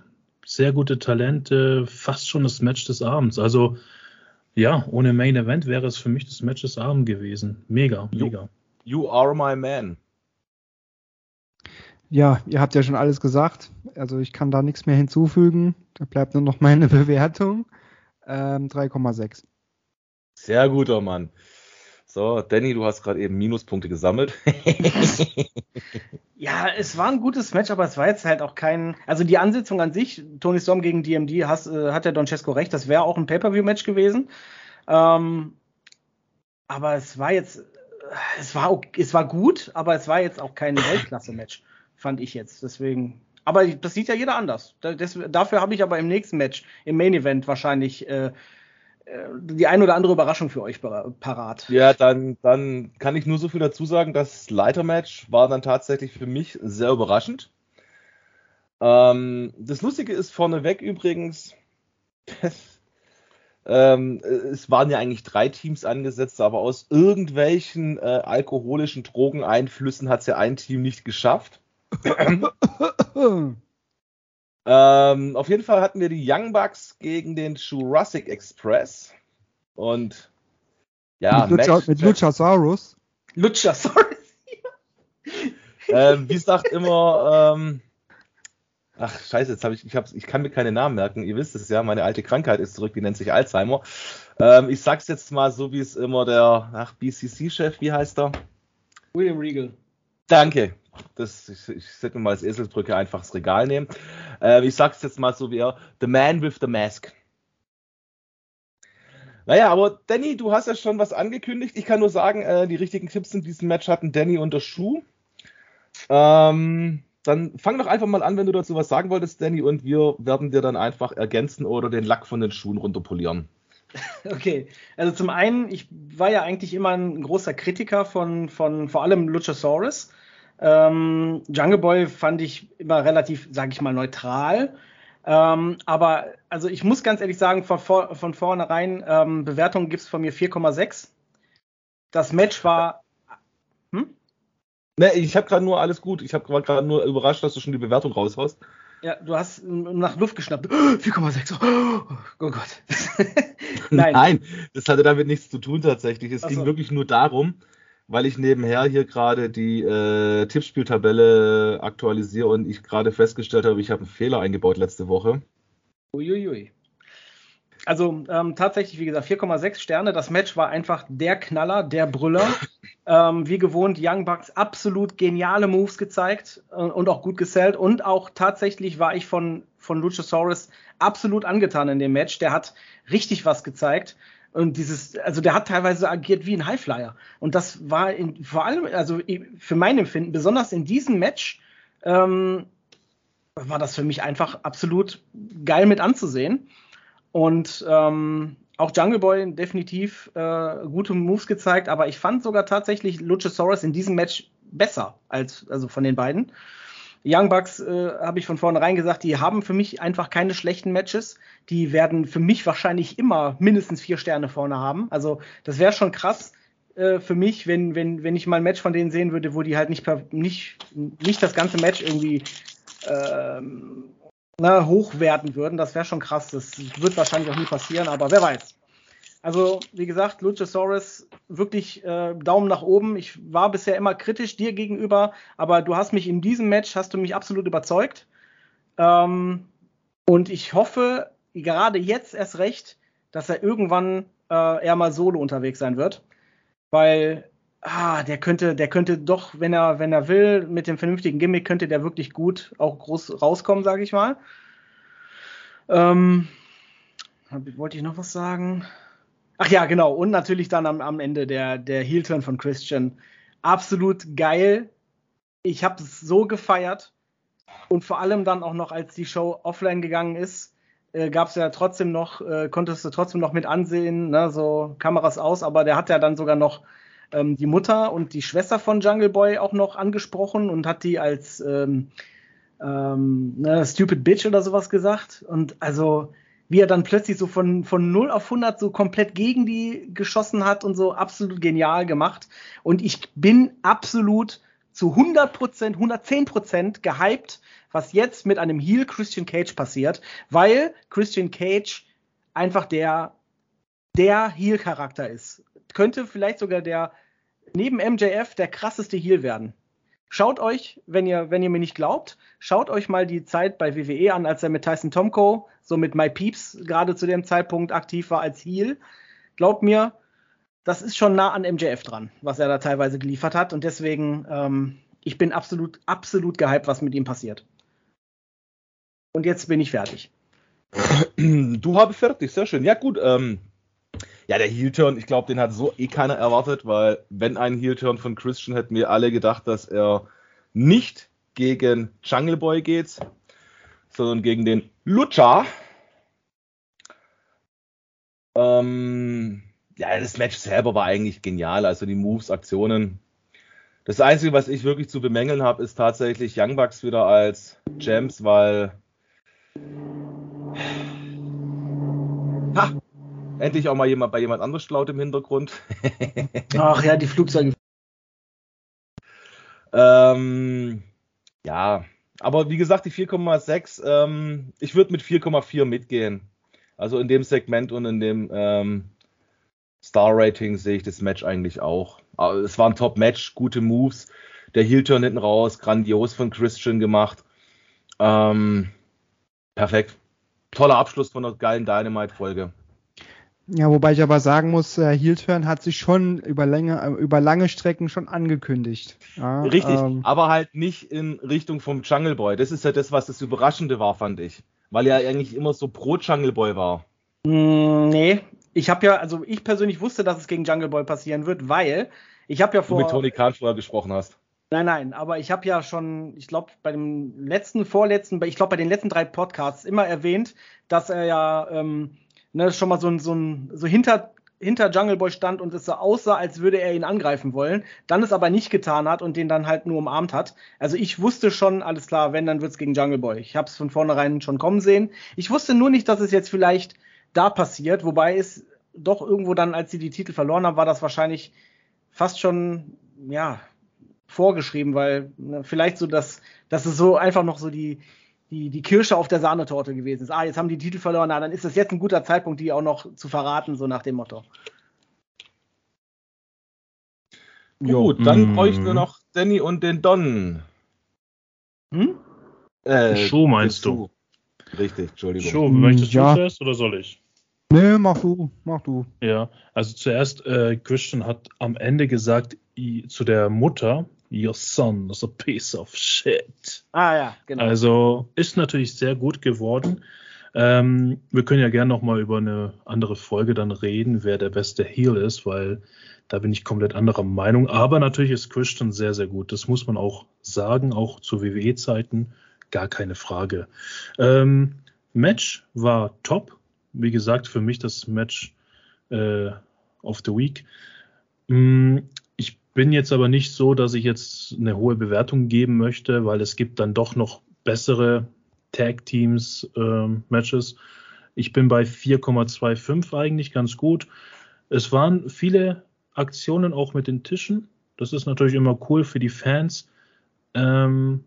Sehr gute Talente, fast schon das Match des Abends. Also ja, ohne Main Event wäre es für mich das Match des Abends gewesen. Mega, mega. You, you are my man. Ja, ihr habt ja schon alles gesagt. Also ich kann da nichts mehr hinzufügen. Da bleibt nur noch meine Bewertung. Ähm, 3,6. Sehr guter Mann. So, Danny, du hast gerade eben Minuspunkte gesammelt. ja, es war ein gutes Match, aber es war jetzt halt auch kein. Also die Ansetzung an sich, Tony Storm gegen DMD, has, äh, hat der Don Cesco recht, das wäre auch ein Pay-Per-View-Match gewesen. Ähm, aber es war jetzt. Es war, es war gut, aber es war jetzt auch kein Weltklasse-Match, fand ich jetzt. Deswegen. Aber das sieht ja jeder anders. Das, dafür habe ich aber im nächsten Match, im Main Event wahrscheinlich äh, äh, die ein oder andere Überraschung für euch parat. Ja, dann, dann kann ich nur so viel dazu sagen, das Leitermatch war dann tatsächlich für mich sehr überraschend. Ähm, das Lustige ist vorneweg übrigens, ähm, es waren ja eigentlich drei Teams angesetzt, aber aus irgendwelchen äh, alkoholischen Drogeneinflüssen hat es ja ein Team nicht geschafft. Ähm, auf jeden Fall hatten wir die Young Bucks gegen den Jurassic Express. Und ja, mit, Lucha, mit Luchasaurus. Luchasaurus. ähm, wie sagt immer, ähm, ach scheiße, jetzt habe ich, ich, hab, ich kann mir keine Namen merken. Ihr wisst es ja, meine alte Krankheit ist zurück, die nennt sich Alzheimer. Ähm, ich sag's jetzt mal so, wie es immer der, ach, BCC-Chef, wie heißt er? William Regal. Danke, das, ich, ich mir mal als Eselsbrücke einfach das Regal nehmen. Äh, ich sag's jetzt mal so wie er, The Man with the Mask. Naja, aber Danny, du hast ja schon was angekündigt. Ich kann nur sagen, äh, die richtigen Tipps in diesem Match hatten Danny und der Schuh. Ähm, dann fang doch einfach mal an, wenn du dazu was sagen wolltest, Danny, und wir werden dir dann einfach ergänzen oder den Lack von den Schuhen runterpolieren. Okay, also zum einen, ich war ja eigentlich immer ein großer Kritiker von, von vor allem Luchasaurus. Ähm, Jungle Boy fand ich immer relativ, sage ich mal, neutral. Ähm, aber also ich muss ganz ehrlich sagen, von, von vornherein, ähm, Bewertungen gibt es von mir 4,6. Das Match war. Hm? Ne, ich habe gerade nur alles gut. Ich habe gerade nur überrascht, dass du schon die Bewertung raushaust. Ja, du hast nach Luft geschnappt. 4,6. Oh, oh, Gott. Nein. Nein. das hatte damit nichts zu tun tatsächlich. Es Ach ging so. wirklich nur darum, weil ich nebenher hier gerade die äh, Tippspieltabelle aktualisiere und ich gerade festgestellt habe, ich habe einen Fehler eingebaut letzte Woche. Uiuiui. Also ähm, tatsächlich, wie gesagt, 4,6 Sterne. Das Match war einfach der Knaller, der Brüller. ähm, wie gewohnt, Young Bucks absolut geniale Moves gezeigt äh, und auch gut gesellt. Und auch tatsächlich war ich von, von Luchasaurus absolut angetan in dem Match. Der hat richtig was gezeigt. Und dieses, also der hat teilweise agiert wie ein Highflyer. Und das war in, vor allem, also für mein Empfinden, besonders in diesem Match, ähm, war das für mich einfach absolut geil mit anzusehen. Und ähm, auch Jungle Boy definitiv äh, gute Moves gezeigt, aber ich fand sogar tatsächlich Luchasaurus in diesem Match besser als also von den beiden. Young Bucks äh, habe ich von vornherein gesagt, die haben für mich einfach keine schlechten Matches. Die werden für mich wahrscheinlich immer mindestens vier Sterne vorne haben. Also das wäre schon krass äh, für mich, wenn, wenn, wenn ich mal ein Match von denen sehen würde, wo die halt nicht, nicht, nicht das ganze Match irgendwie ähm, na, hochwerten würden. Das wäre schon krass. Das wird wahrscheinlich auch nie passieren, aber wer weiß. Also, wie gesagt, Luchasaurus, wirklich äh, Daumen nach oben. Ich war bisher immer kritisch dir gegenüber, aber du hast mich in diesem Match, hast du mich absolut überzeugt. Ähm, und ich hoffe, gerade jetzt erst recht, dass er irgendwann äh, eher mal solo unterwegs sein wird. Weil, ah, der könnte, der könnte doch, wenn er, wenn er will, mit dem vernünftigen Gimmick, könnte der wirklich gut auch groß rauskommen, sage ich mal. Ähm, wollte ich noch was sagen? Ach ja, genau. Und natürlich dann am, am Ende der, der Heel-Turn von Christian. Absolut geil. Ich habe es so gefeiert. Und vor allem dann auch noch, als die Show offline gegangen ist, äh, gab es ja trotzdem noch, äh, konntest du trotzdem noch mit ansehen, ne, so Kameras aus, aber der hat ja dann sogar noch ähm, die Mutter und die Schwester von Jungle Boy auch noch angesprochen und hat die als ähm, ähm, ne, Stupid Bitch oder sowas gesagt. Und also, wie er dann plötzlich so von, von 0 auf 100 so komplett gegen die geschossen hat und so absolut genial gemacht. Und ich bin absolut zu 100 Prozent, 110 Prozent gehypt, was jetzt mit einem Heel Christian Cage passiert, weil Christian Cage einfach der, der Heel-Charakter ist. Könnte vielleicht sogar der, neben MJF, der krasseste Heel werden. Schaut euch, wenn ihr, wenn ihr mir nicht glaubt, schaut euch mal die Zeit bei WWE an, als er mit Tyson Tomko, so mit My Peeps, gerade zu dem Zeitpunkt aktiv war als Heel. Glaubt mir, das ist schon nah an MJF dran, was er da teilweise geliefert hat. Und deswegen, ähm, ich bin absolut, absolut gehypt, was mit ihm passiert. Und jetzt bin ich fertig. Du habe fertig, sehr schön. Ja, gut. Ähm, ja, der Heel-Turn, ich glaube, den hat so eh keiner erwartet, weil wenn ein Heel-Turn von Christian hätten wir alle gedacht, dass er nicht gegen Jungle Boy geht, sondern gegen den Lucha. Ähm, ja, das Match selber war eigentlich genial. Also die Moves, Aktionen. Das Einzige, was ich wirklich zu bemängeln habe, ist tatsächlich Young Bucks wieder als Gems, weil. Ha! Endlich auch mal jemand bei jemand anders laut im Hintergrund. Ach ja, die Flugzeuge. ähm, ja, aber wie gesagt, die 4,6, ähm, ich würde mit 4,4 mitgehen. Also in dem Segment und in dem ähm, Star-Rating sehe ich das Match eigentlich auch. Aber es war ein Top-Match, gute Moves. Der Heel-Turn hinten raus, grandios von Christian gemacht. Ähm, perfekt. Toller Abschluss von einer geilen Dynamite-Folge. Ja, wobei ich aber sagen muss, äh, Heel-Turn hat sich schon über, Länge, äh, über lange Strecken schon angekündigt. Ja, Richtig, ähm, aber halt nicht in Richtung vom Jungle Boy. Das ist ja das, was das Überraschende war, fand ich. Weil er eigentlich immer so pro Jungle Boy war. Mm, nee, ich habe ja, also ich persönlich wusste, dass es gegen Jungle Boy passieren wird, weil ich habe ja vor. Du mit Tony Khan vorher gesprochen hast. Nein, nein, aber ich habe ja schon, ich glaube, bei dem letzten, vorletzten, ich glaube, bei den letzten drei Podcasts immer erwähnt, dass er ja ähm, ne, schon mal so, ein, so, ein, so hinter, hinter Jungle Boy stand und es so aussah, als würde er ihn angreifen wollen, dann es aber nicht getan hat und den dann halt nur umarmt hat. Also ich wusste schon, alles klar, wenn, dann wird's gegen Jungle Boy. Ich habe es von vornherein schon kommen sehen. Ich wusste nur nicht, dass es jetzt vielleicht da passiert, wobei es doch irgendwo dann, als sie die Titel verloren haben, war das wahrscheinlich fast schon, ja, vorgeschrieben, weil ne, vielleicht so, dass, dass es so einfach noch so die, die, die Kirsche auf der Sahnetorte gewesen ist. Ah, jetzt haben die Titel verloren, na, dann ist es jetzt ein guter Zeitpunkt, die auch noch zu verraten, so nach dem Motto. Gut, dann mm. bräuchten wir noch Danny und den Don. Hm? Äh, Show meinst du? Richtig, Entschuldigung. Show, möchtest ja. du zuerst oder soll ich? Nee, mach du, mach du. Ja, also zuerst, äh, Christian hat am Ende gesagt i, zu der Mutter, Your son is a piece of shit. Ah ja, genau. Also ist natürlich sehr gut geworden. Ähm, wir können ja gerne nochmal über eine andere Folge dann reden, wer der beste Heel ist, weil da bin ich komplett anderer Meinung. Aber natürlich ist Christian sehr, sehr gut. Das muss man auch sagen, auch zu WWE-Zeiten. Gar keine Frage. Ähm, Match war top. Wie gesagt, für mich das Match äh, of the Week. Bin jetzt aber nicht so, dass ich jetzt eine hohe Bewertung geben möchte, weil es gibt dann doch noch bessere Tag Teams äh, Matches. Ich bin bei 4,25 eigentlich ganz gut. Es waren viele Aktionen auch mit den Tischen. Das ist natürlich immer cool für die Fans. Ähm,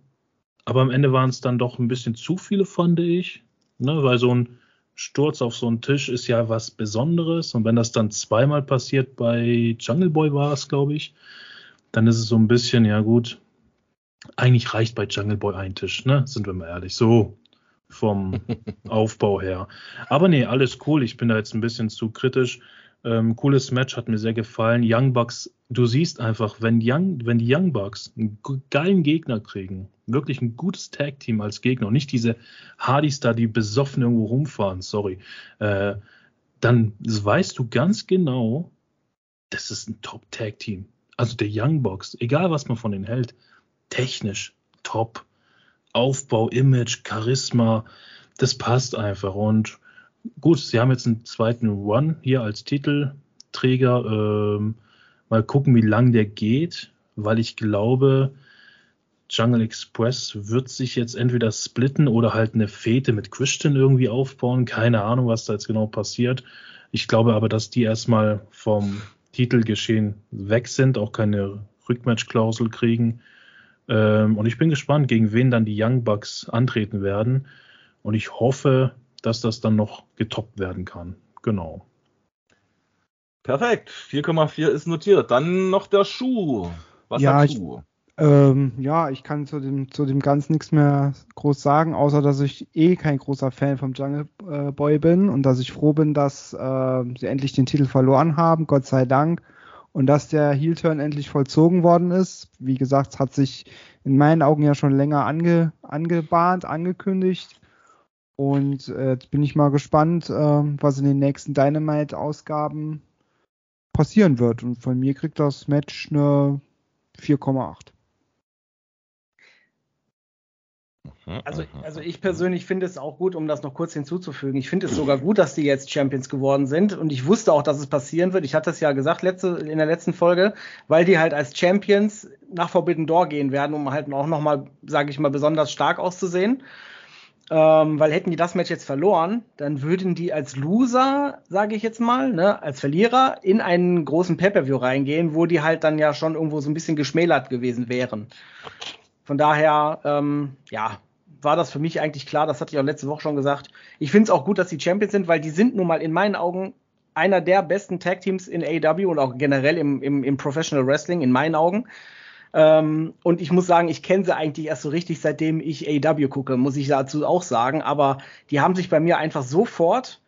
aber am Ende waren es dann doch ein bisschen zu viele, fand ich. Ne, weil so ein Sturz auf so einen Tisch ist ja was Besonderes. Und wenn das dann zweimal passiert, bei Jungle Boy war es, glaube ich, dann ist es so ein bisschen, ja gut, eigentlich reicht bei Jungle Boy ein Tisch, ne? Sind wir mal ehrlich. So vom Aufbau her. Aber nee, alles cool. Ich bin da jetzt ein bisschen zu kritisch. Ähm, cooles Match, hat mir sehr gefallen. Young Bucks, du siehst einfach, wenn, Young, wenn die Young Bucks einen geilen Gegner kriegen, wirklich ein gutes Tag-Team als Gegner und nicht diese Hardys da, die besoffen irgendwo rumfahren, sorry, äh, dann weißt du ganz genau, das ist ein Top-Tag-Team. Also der Young Bucks, egal was man von denen hält, technisch top. Aufbau, Image, Charisma, das passt einfach. Und gut, sie haben jetzt einen zweiten Run hier als Titelträger. Ähm, mal gucken, wie lang der geht, weil ich glaube, Jungle Express wird sich jetzt entweder splitten oder halt eine Fete mit Christian irgendwie aufbauen. Keine Ahnung, was da jetzt genau passiert. Ich glaube aber, dass die erstmal vom Titelgeschehen weg sind, auch keine Rückmatch-Klausel kriegen. Ähm, und ich bin gespannt, gegen wen dann die Young Bucks antreten werden. Und ich hoffe, dass das dann noch getoppt werden kann. Genau. Perfekt. 4,4 ist notiert. Dann noch der Schuh. Was ja, sagst du? Ähm, ja, ich kann zu dem, zu dem Ganzen nichts mehr groß sagen, außer dass ich eh kein großer Fan vom Jungle äh, Boy bin und dass ich froh bin, dass äh, sie endlich den Titel verloren haben, Gott sei Dank. Und dass der Heel-Turn endlich vollzogen worden ist. Wie gesagt, hat sich in meinen Augen ja schon länger ange, angebahnt, angekündigt. Und äh, jetzt bin ich mal gespannt, äh, was in den nächsten Dynamite-Ausgaben passieren wird. Und von mir kriegt das Match eine 4,8. Mhm, also, mhm, also ich persönlich finde es auch gut, um das noch kurz hinzuzufügen. Ich finde es sogar gut, dass die jetzt Champions geworden sind. Und ich wusste auch, dass es passieren wird. Ich hatte es ja gesagt letzte, in der letzten Folge, weil die halt als Champions nach Forbidden Door gehen werden, um halt auch nochmal, sage ich mal, besonders stark auszusehen. Ähm, weil hätten die das Match jetzt verloren, dann würden die als Loser, sage ich jetzt mal, ne, als Verlierer in einen großen Pay-Per-View reingehen, wo die halt dann ja schon irgendwo so ein bisschen geschmälert gewesen wären. Von daher, ähm, ja, war das für mich eigentlich klar, das hatte ich auch letzte Woche schon gesagt. Ich finde es auch gut, dass die Champions sind, weil die sind nun mal in meinen Augen einer der besten Tag-Teams in AEW und auch generell im, im, im Professional Wrestling, in meinen Augen. Ähm, und ich muss sagen, ich kenne sie eigentlich erst so richtig, seitdem ich AEW gucke, muss ich dazu auch sagen. Aber die haben sich bei mir einfach sofort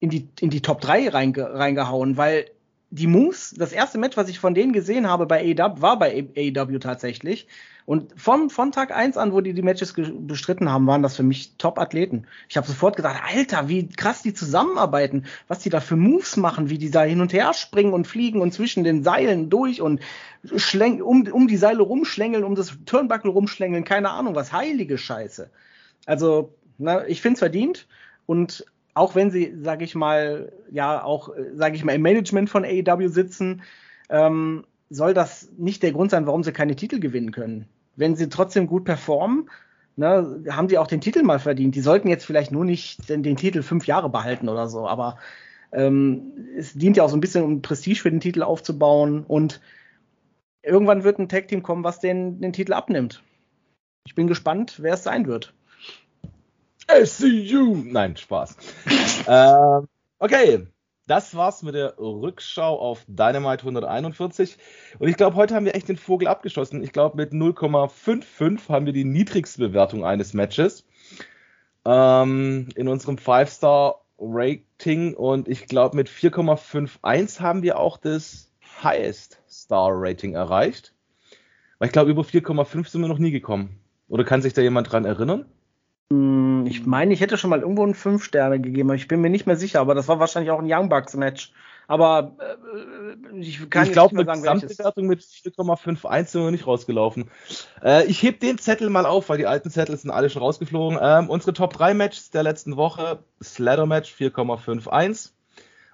in die, in die Top 3 reinge, reingehauen, weil die Moves, das erste Match, was ich von denen gesehen habe bei AEW, war bei AEW tatsächlich. Und vom, von Tag 1 an, wo die die Matches bestritten haben, waren das für mich Top-Athleten. Ich habe sofort gedacht, Alter, wie krass die zusammenarbeiten, was die da für Moves machen, wie die da hin und her springen und fliegen und zwischen den Seilen durch und um, um die Seile rumschlängeln, um das Turnbuckle rumschlängeln, keine Ahnung, was heilige Scheiße. Also, na, ich find's verdient und auch wenn sie, sage ich mal, ja, auch, sage ich mal, im Management von AEW sitzen, ähm, soll das nicht der Grund sein, warum sie keine Titel gewinnen können. Wenn sie trotzdem gut performen, ne, haben sie auch den Titel mal verdient. Die sollten jetzt vielleicht nur nicht den, den Titel fünf Jahre behalten oder so, aber ähm, es dient ja auch so ein bisschen, um Prestige für den Titel aufzubauen und irgendwann wird ein Tag-Team kommen, was den, den Titel abnimmt. Ich bin gespannt, wer es sein wird. SCU! Nein, Spaß. ähm, okay, das war's mit der Rückschau auf Dynamite 141. Und ich glaube, heute haben wir echt den Vogel abgeschossen. Ich glaube, mit 0,55 haben wir die niedrigste Bewertung eines Matches ähm, in unserem 5-Star-Rating. Und ich glaube, mit 4,51 haben wir auch das Highest Star-Rating erreicht. Weil ich glaube, über 4,5 sind wir noch nie gekommen. Oder kann sich da jemand dran erinnern? Hm, ich meine, ich hätte schon mal irgendwo einen 5 Sterne gegeben, ich bin mir nicht mehr sicher, aber das war wahrscheinlich auch ein Young Bucks Match. Aber äh, ich kann ich glaube, mit Gesamtbewertung mit 4,51 sind wir nicht rausgelaufen. Äh, ich heb den Zettel mal auf, weil die alten Zettel sind alle schon rausgeflogen. Ähm, unsere Top 3 Matches der letzten Woche: Sladder Match 4,51,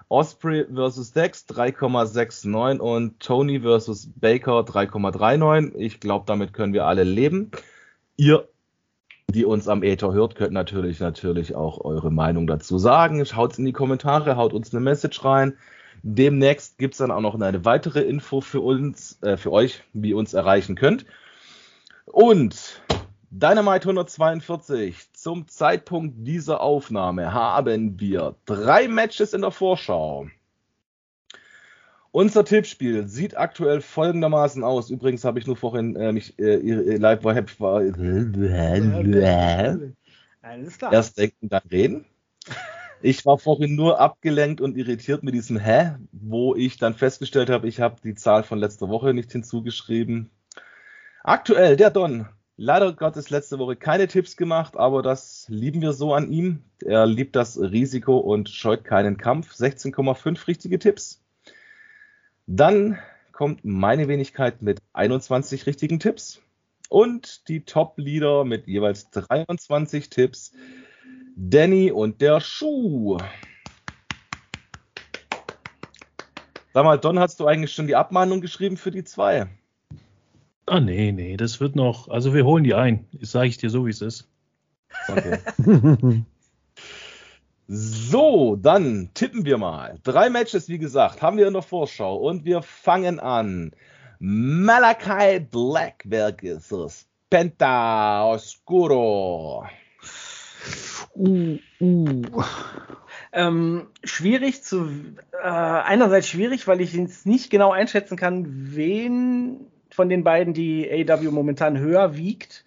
Osprey vs. Dex 3,69 und Tony vs. Baker 3,39. Ich glaube, damit können wir alle leben. Ihr die uns am Äther hört, könnt natürlich natürlich auch eure Meinung dazu sagen. Schaut in die Kommentare, haut uns eine Message rein. Demnächst gibt es dann auch noch eine weitere Info für uns, äh, für euch, wie ihr uns erreichen könnt. Und Dynamite 142. Zum Zeitpunkt dieser Aufnahme haben wir drei Matches in der Vorschau. Unser Tippspiel sieht aktuell folgendermaßen aus. Übrigens habe ich nur vorhin äh, mich äh, live war, war erst denken, dann reden. Ich war vorhin nur abgelenkt und irritiert mit diesem Hä, wo ich dann festgestellt habe, ich habe die Zahl von letzter Woche nicht hinzugeschrieben. Aktuell der Don. Leider Gottes letzte Woche keine Tipps gemacht, aber das lieben wir so an ihm. Er liebt das Risiko und scheut keinen Kampf. 16,5 richtige Tipps. Dann kommt meine Wenigkeit mit 21 richtigen Tipps und die Top-Leader mit jeweils 23 Tipps. Danny und der Schuh. Sag mal, Don, hast du eigentlich schon die Abmahnung geschrieben für die zwei? Ah, nee, nee, das wird noch. Also, wir holen die ein. Das sage ich dir so, wie es ist. Okay. so, dann tippen wir mal. Drei Matches, wie gesagt, haben wir in der Vorschau und wir fangen an. Malachi Black versus Penta Oscuro. Uh, uh. Ähm, schwierig zu, äh, einerseits schwierig, weil ich jetzt nicht genau einschätzen kann, wen von den beiden die AW momentan höher wiegt.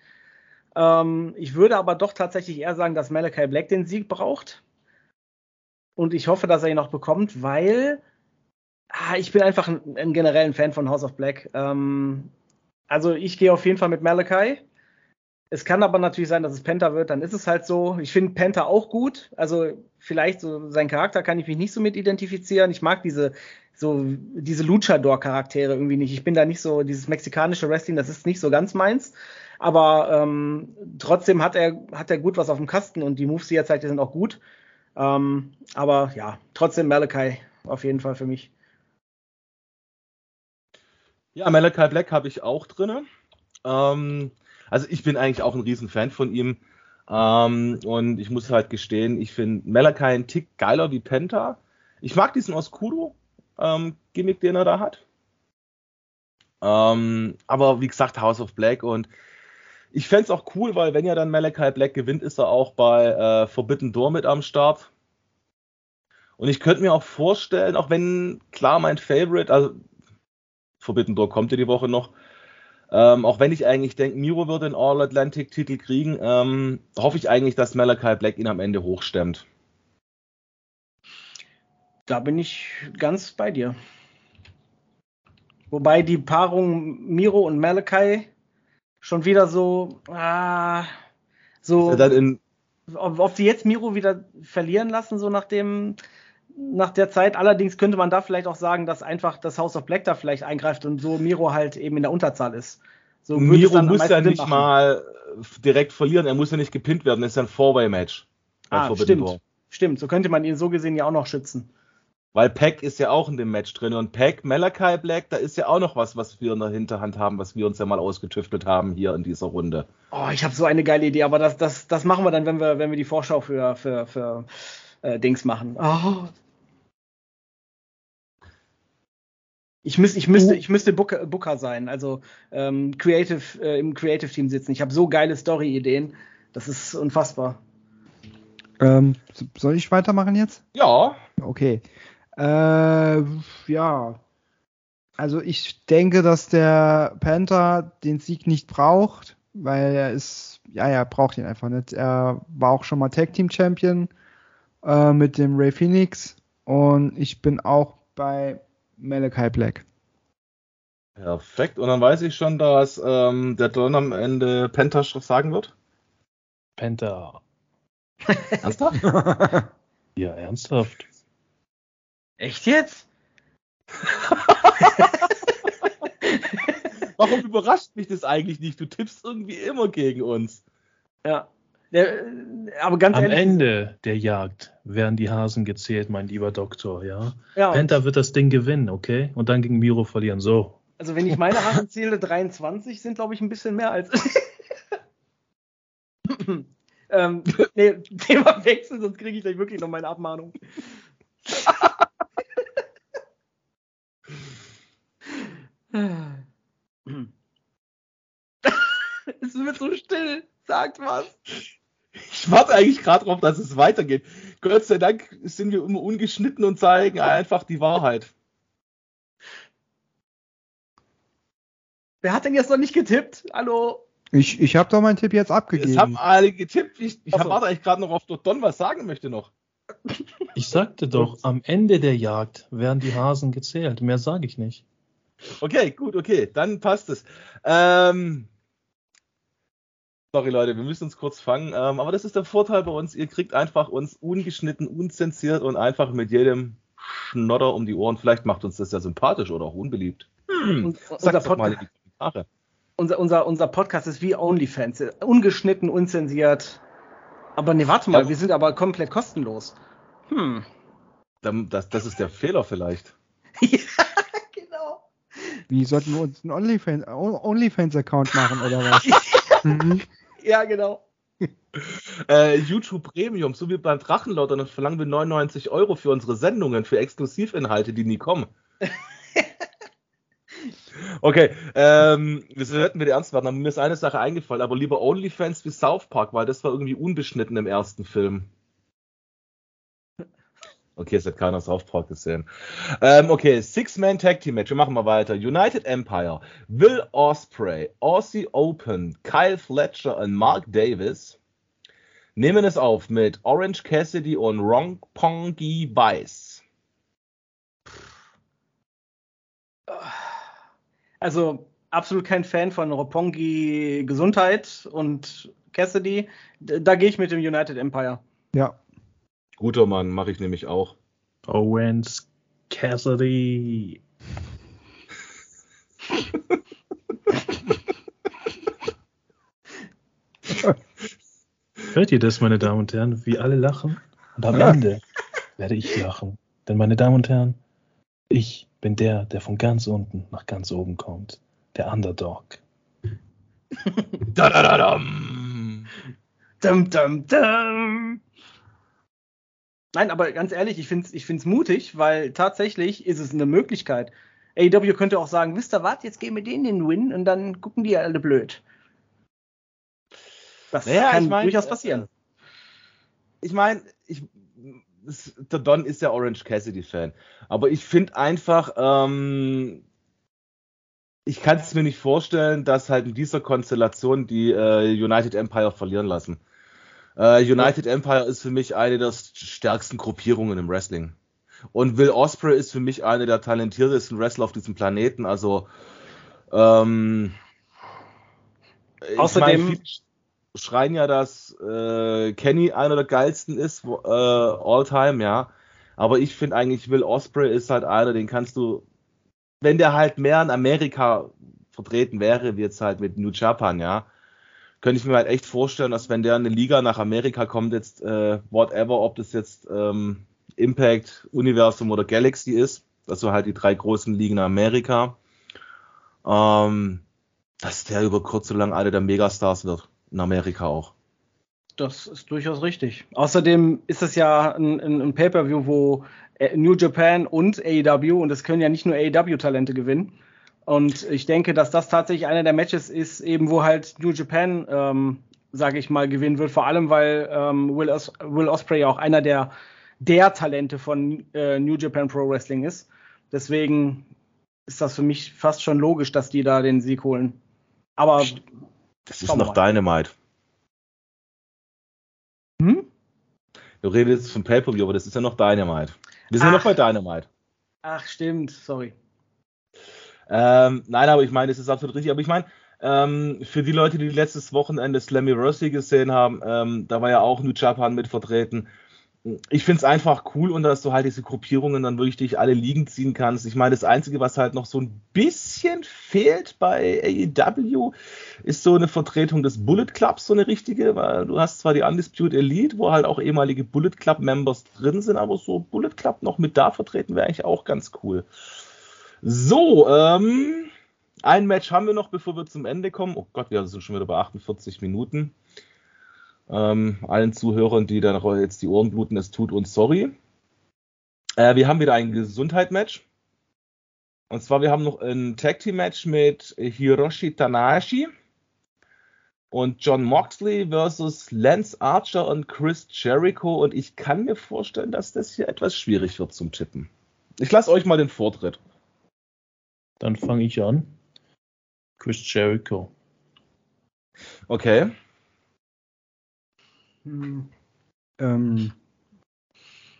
Ähm, ich würde aber doch tatsächlich eher sagen, dass Malachi Black den Sieg braucht. Und ich hoffe, dass er ihn noch bekommt, weil ah, ich bin einfach ein, ein generellen Fan von House of Black. Ähm, also ich gehe auf jeden Fall mit Malachi. Es kann aber natürlich sein, dass es Penta wird, dann ist es halt so. Ich finde Penta auch gut. Also vielleicht so sein Charakter kann ich mich nicht so mit identifizieren. Ich mag diese so diese Luchador-Charaktere irgendwie nicht. Ich bin da nicht so dieses mexikanische Wrestling, das ist nicht so ganz meins. Aber ähm, trotzdem hat er hat er gut was auf dem Kasten und die Moves, die er zeigt, die sind auch gut. Ähm, aber ja, trotzdem Malachi auf jeden Fall für mich. Ja, Malachi Black habe ich auch drinne. Ähm, also ich bin eigentlich auch ein Riesenfan von ihm. Ähm, und ich muss halt gestehen, ich finde Malachi einen Tick geiler wie Penta. Ich mag diesen Oscuro ähm, den er da hat. Ähm, aber wie gesagt, House of Black und ich fände es auch cool, weil wenn ja dann Malachi Black gewinnt, ist er auch bei äh, Forbidden Door mit am Start. Und ich könnte mir auch vorstellen, auch wenn klar mein Favorite, also Forbidden Door kommt ja die Woche noch, ähm, auch wenn ich eigentlich denke, Miro wird den All-Atlantic-Titel kriegen, ähm, hoffe ich eigentlich, dass Malachi Black ihn am Ende hochstemmt. Da bin ich ganz bei dir. Wobei die Paarung Miro und Malachi schon wieder so, ah, so, ob, ob die jetzt Miro wieder verlieren lassen, so nach dem, nach der Zeit. Allerdings könnte man da vielleicht auch sagen, dass einfach das House of Black da vielleicht eingreift und so Miro halt eben in der Unterzahl ist. So Miro muss ja nicht machen. mal direkt verlieren, er muss ja nicht gepinnt werden, das ist ja ein Four-Way-Match. Ah, stimmt. Stimmt, so könnte man ihn so gesehen ja auch noch schützen. Weil Pack ist ja auch in dem Match drin und Pack, Malachi Black, da ist ja auch noch was, was wir in der Hinterhand haben, was wir uns ja mal ausgetüftelt haben hier in dieser Runde. Oh, ich habe so eine geile Idee, aber das, das, das machen wir dann, wenn wir, wenn wir die Vorschau für, für, für äh, Dings machen. Oh. Ich, müß, ich müsste, ich müsste Booker, Booker sein, also ähm, Creative, äh, im Creative Team sitzen. Ich habe so geile Story-Ideen. Das ist unfassbar. Ähm, soll ich weitermachen jetzt? Ja. Okay. Äh, ja. Also ich denke, dass der Panther den Sieg nicht braucht, weil er ist, ja, er braucht ihn einfach nicht. Er war auch schon mal Tag Team Champion äh, mit dem Ray Phoenix und ich bin auch bei Malachi Black. Perfekt. Und dann weiß ich schon, dass ähm, der Don am Ende Penta sagen wird. Penta. Ernsthaft? ja, ernsthaft. Echt jetzt? Warum überrascht mich das eigentlich nicht? Du tippst irgendwie immer gegen uns. Ja. Der, aber ganz Am ehrlich, Ende der Jagd werden die Hasen gezählt, mein lieber Doktor, ja. ja, Penta wird das Ding gewinnen, okay? Und dann gegen Miro verlieren. So. Also wenn ich meine Hasen zähle, 23 sind, glaube ich, ein bisschen mehr als. ähm, nee, Thema wechseln, sonst kriege ich gleich wirklich noch meine Abmahnung. es wird so still. Sagt was. Ich warte eigentlich gerade darauf, dass es weitergeht. Gott sei Dank sind wir immer ungeschnitten und zeigen einfach die Wahrheit. Wer hat denn jetzt noch nicht getippt? Hallo? Ich, ich habe doch meinen Tipp jetzt abgegeben. Es haben alle getippt. Ich, ich warte eigentlich gerade noch auf Don, was sagen möchte noch. Ich sagte doch, am Ende der Jagd werden die Hasen gezählt. Mehr sage ich nicht. Okay, gut, okay, dann passt es. Ähm, sorry Leute, wir müssen uns kurz fangen. Ähm, aber das ist der Vorteil bei uns. Ihr kriegt einfach uns ungeschnitten, unzensiert und einfach mit jedem Schnodder um die Ohren. Vielleicht macht uns das ja sympathisch oder auch unbeliebt. Hm, Sagt doch mal in die Kommentare. Unser, unser, unser Podcast ist wie OnlyFans. Ungeschnitten, unzensiert. Aber nee, warte mal, ja. wir sind aber komplett kostenlos. Hm. Das, das ist der Fehler vielleicht. ja, genau. Wie sollten wir uns einen OnlyFans- OnlyFans-Account machen oder was? Mhm. Ja, genau. Äh, YouTube Premium, so wie beim Drachenlord, dann verlangen wir 99 Euro für unsere Sendungen, für Exklusivinhalte, die nie kommen. Okay, ähm, wir sollten wieder ernst werden, mir ist eine Sache eingefallen, aber lieber OnlyFans wie South Park, weil das war irgendwie unbeschnitten im ersten Film. Okay, es hat keiner South Park gesehen. Ähm, okay, Six-Man Tag Team Match. Wir machen mal weiter. United Empire, Will Osprey, Aussie Open, Kyle Fletcher und Mark Davis nehmen es auf mit Orange Cassidy und Ronpongi Vice. Also absolut kein Fan von Roppongi Gesundheit und Cassidy. Da gehe ich mit dem United Empire. Ja. Guter Mann, mache ich nämlich auch. Owens Cassidy. Hört ihr das, meine Damen und Herren, wie alle lachen? Und am. Ende werde ich lachen. Denn, meine Damen und Herren, ich bin der, der von ganz unten nach ganz oben kommt. Der Underdog. Da, da, da, dam. Dum, dum, dum. Nein, aber ganz ehrlich, ich finde es ich find's mutig, weil tatsächlich ist es eine Möglichkeit. AEW könnte auch sagen, wisst ihr was, jetzt geben wir denen den Win und dann gucken die alle blöd. Das Naja, kann ich mein, durchaus äh, passieren. ich meine, ich, der Don ist ja Orange Cassidy Fan, aber ich finde einfach, ähm, ich kann es mir nicht vorstellen, dass halt in dieser Konstellation die äh, United Empire verlieren lassen. Äh, United Empire ist für mich eine der stärksten Gruppierungen im Wrestling. Und Will Osprey ist für mich eine der talentiertesten Wrestler auf diesem Planeten. Also ähm, Außerdem- meine, schreien ja, dass äh, Kenny einer der geilsten ist, äh, all time, ja. Aber ich finde eigentlich, Will Osprey ist halt einer, den kannst du, wenn der halt mehr in Amerika vertreten wäre, wie jetzt halt mit New Japan, ja, könnte ich mir halt echt vorstellen, dass wenn der in eine Liga nach Amerika kommt, jetzt äh, whatever, ob das jetzt ähm, Impact, Universum oder Galaxy ist, also halt die drei großen Ligen in Amerika, ähm, dass der über kurz oder lang einer der Megastars wird, in Amerika auch. Das ist durchaus richtig. Außerdem ist es ja ein, ein, ein Pay-Per-View, wo äh, New Japan und AEW, und es können ja nicht nur AEW-Talente gewinnen. Und ich denke, dass das tatsächlich einer der Matches ist, eben wo halt New Japan, ähm, sage ich mal, gewinnen wird. Vor allem, weil ähm, Will, Os Will Osprey ja auch einer der, der Talente von äh, New Japan Pro Wrestling ist. Deswegen ist das für mich fast schon logisch, dass die da den Sieg holen. Aber Das ist noch mal. Dynamite. hm? Du redest jetzt von Pay-Per-View, aber das ist ja noch Dynamite. Wir sind ja noch Ach. bei Dynamite. ach stimmt, sorry. Ähm, nein, aber ich meine, es ist absolut richtig. Aber ich meine, ähm, für die Leute, die letztes Wochenende Slammiversary gesehen haben, ähm, da war ja auch New Japan mit vertreten. Ich finde es einfach cool und dass du halt diese Gruppierungen dann wirklich durch alle Ligen ziehen kannst. Ich meine, das Einzige, was halt noch so ein bisschen fehlt bei AEW, ist so eine Vertretung des Bullet Clubs, so eine richtige, weil du hast zwar die Undisputed Elite, wo halt auch ehemalige Bullet Club Members drin sind, aber so Bullet Club noch mit da vertreten wäre eigentlich auch ganz cool. So, ähm, ein Match haben wir noch, bevor wir zum Ende kommen. Oh Gott, wir sind schon wieder bei 48 Minuten. Ähm, allen Zuhörern, die dann jetzt die Ohren bluten, es tut uns sorry. Äh, wir haben wieder ein Gesundheit-Match. Und zwar, wir haben noch ein Tag Team Match mit Hiroshi Tanahashi und John Moxley versus Lance Archer und Chris Jericho. Und ich kann mir vorstellen, dass das hier etwas schwierig wird zum Tippen. Ich lasse euch mal den Vortritt. Dann fange ich an. Chris Jericho. Okay. Hm. Ähm,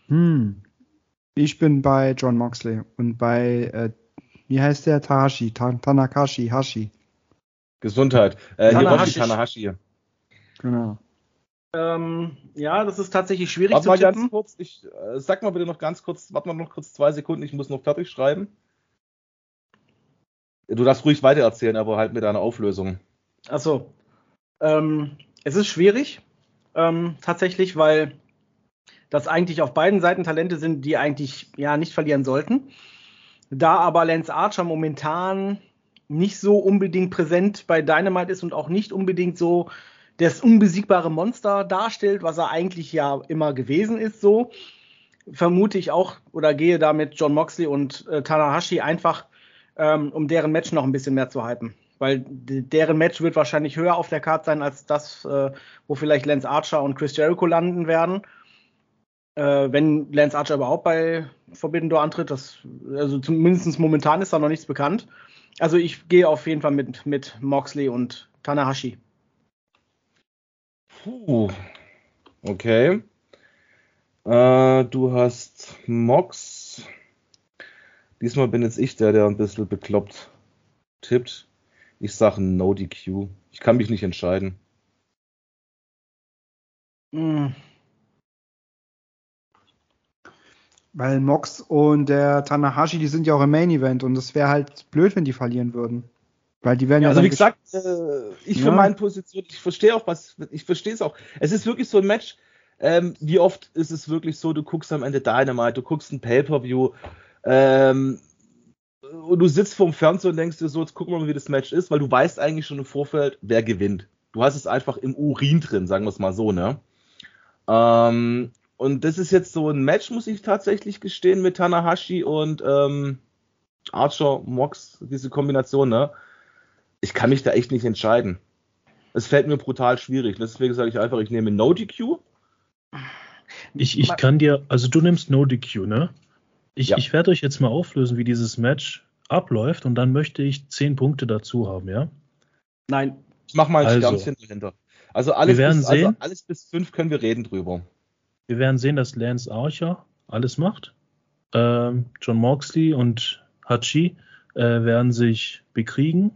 hm. Ich bin bei John Moxley und bei, äh, wie heißt der? Tanahashi, Ta Tanakashi, Hashi. Gesundheit. Äh, Tanahashi. Hiroshi Tanahashi. Genau. Ähm, ja, das ist tatsächlich schwierig Warte zu mal tippen. ganz kurz, ich äh, sag mal bitte noch ganz kurz, warte mal noch kurz zwei Sekunden, ich muss noch fertig schreiben. Du darfst ruhig weitererzählen, aber halt mit einer Auflösung. Achso. Ähm, es ist schwierig, ähm, tatsächlich, weil das eigentlich auf beiden Seiten Talente sind, die eigentlich ja nicht verlieren sollten. Da aber Lance Archer momentan nicht so unbedingt präsent bei Dynamite ist und auch nicht unbedingt so das unbesiegbare Monster darstellt, was er eigentlich ja immer gewesen ist, so vermute ich auch oder gehe da mit John Moxley und äh, Tanahashi einfach, ähm, um deren Match noch ein bisschen mehr zu hypen. Weil deren Match wird wahrscheinlich höher auf der Karte sein als das, äh, wo vielleicht Lance Archer und Chris Jericho landen werden. Äh, wenn Lance Archer überhaupt bei Forbidden Door antritt, das, also zumindest momentan ist da noch nichts bekannt. Also ich gehe auf jeden Fall mit, mit Moxley und Tanahashi. Puh. Okay. Äh, du hast Mox. Diesmal bin jetzt ich der, der ein bisschen bekloppt tippt. Ich sage No DQ. Ich kann mich nicht entscheiden. Mm. Weil Mox und der Tanahashi, die sind ja auch im Main Event und es wäre halt blöd, wenn die verlieren würden. Weil die werden ja, also wie gesagt, äh, ich ja. für meine Position, ich verstehe auch was, ich verstehe es auch. Es ist wirklich so ein Match, ähm, wie oft ist es wirklich so, du guckst am Ende Dynamite, du guckst ein Pay-Per-View, ähm, und du sitzt vorm Fernseher und denkst dir so, jetzt gucken wir mal, wie das Match ist, weil du weißt eigentlich schon im Vorfeld, wer gewinnt. Du hast es einfach im Urin drin, sagen wir es mal so, ne? Ähm, und das ist jetzt so ein Match, muss ich tatsächlich gestehen, mit Tanahashi und ähm, Archer Mox, diese Kombination, ne? Ich kann mich da echt nicht entscheiden. Es fällt mir brutal schwierig. Deswegen sage ich einfach, ich nehme No DQ. Ich, ich kann dir, also du nimmst No DQ, ne? Ich, ja. ich werde euch jetzt mal auflösen, wie dieses Match abläuft und dann möchte ich zehn Punkte dazu haben, ja? Nein. Ich mach mal einen also, Sternchen dahinter. Also alles, wir werden bis, also sehen, also alles bis fünf können wir reden drüber. Wir werden sehen, dass Lance Archer alles macht. Ähm, John Moxley und Hachi äh, werden sich bekriegen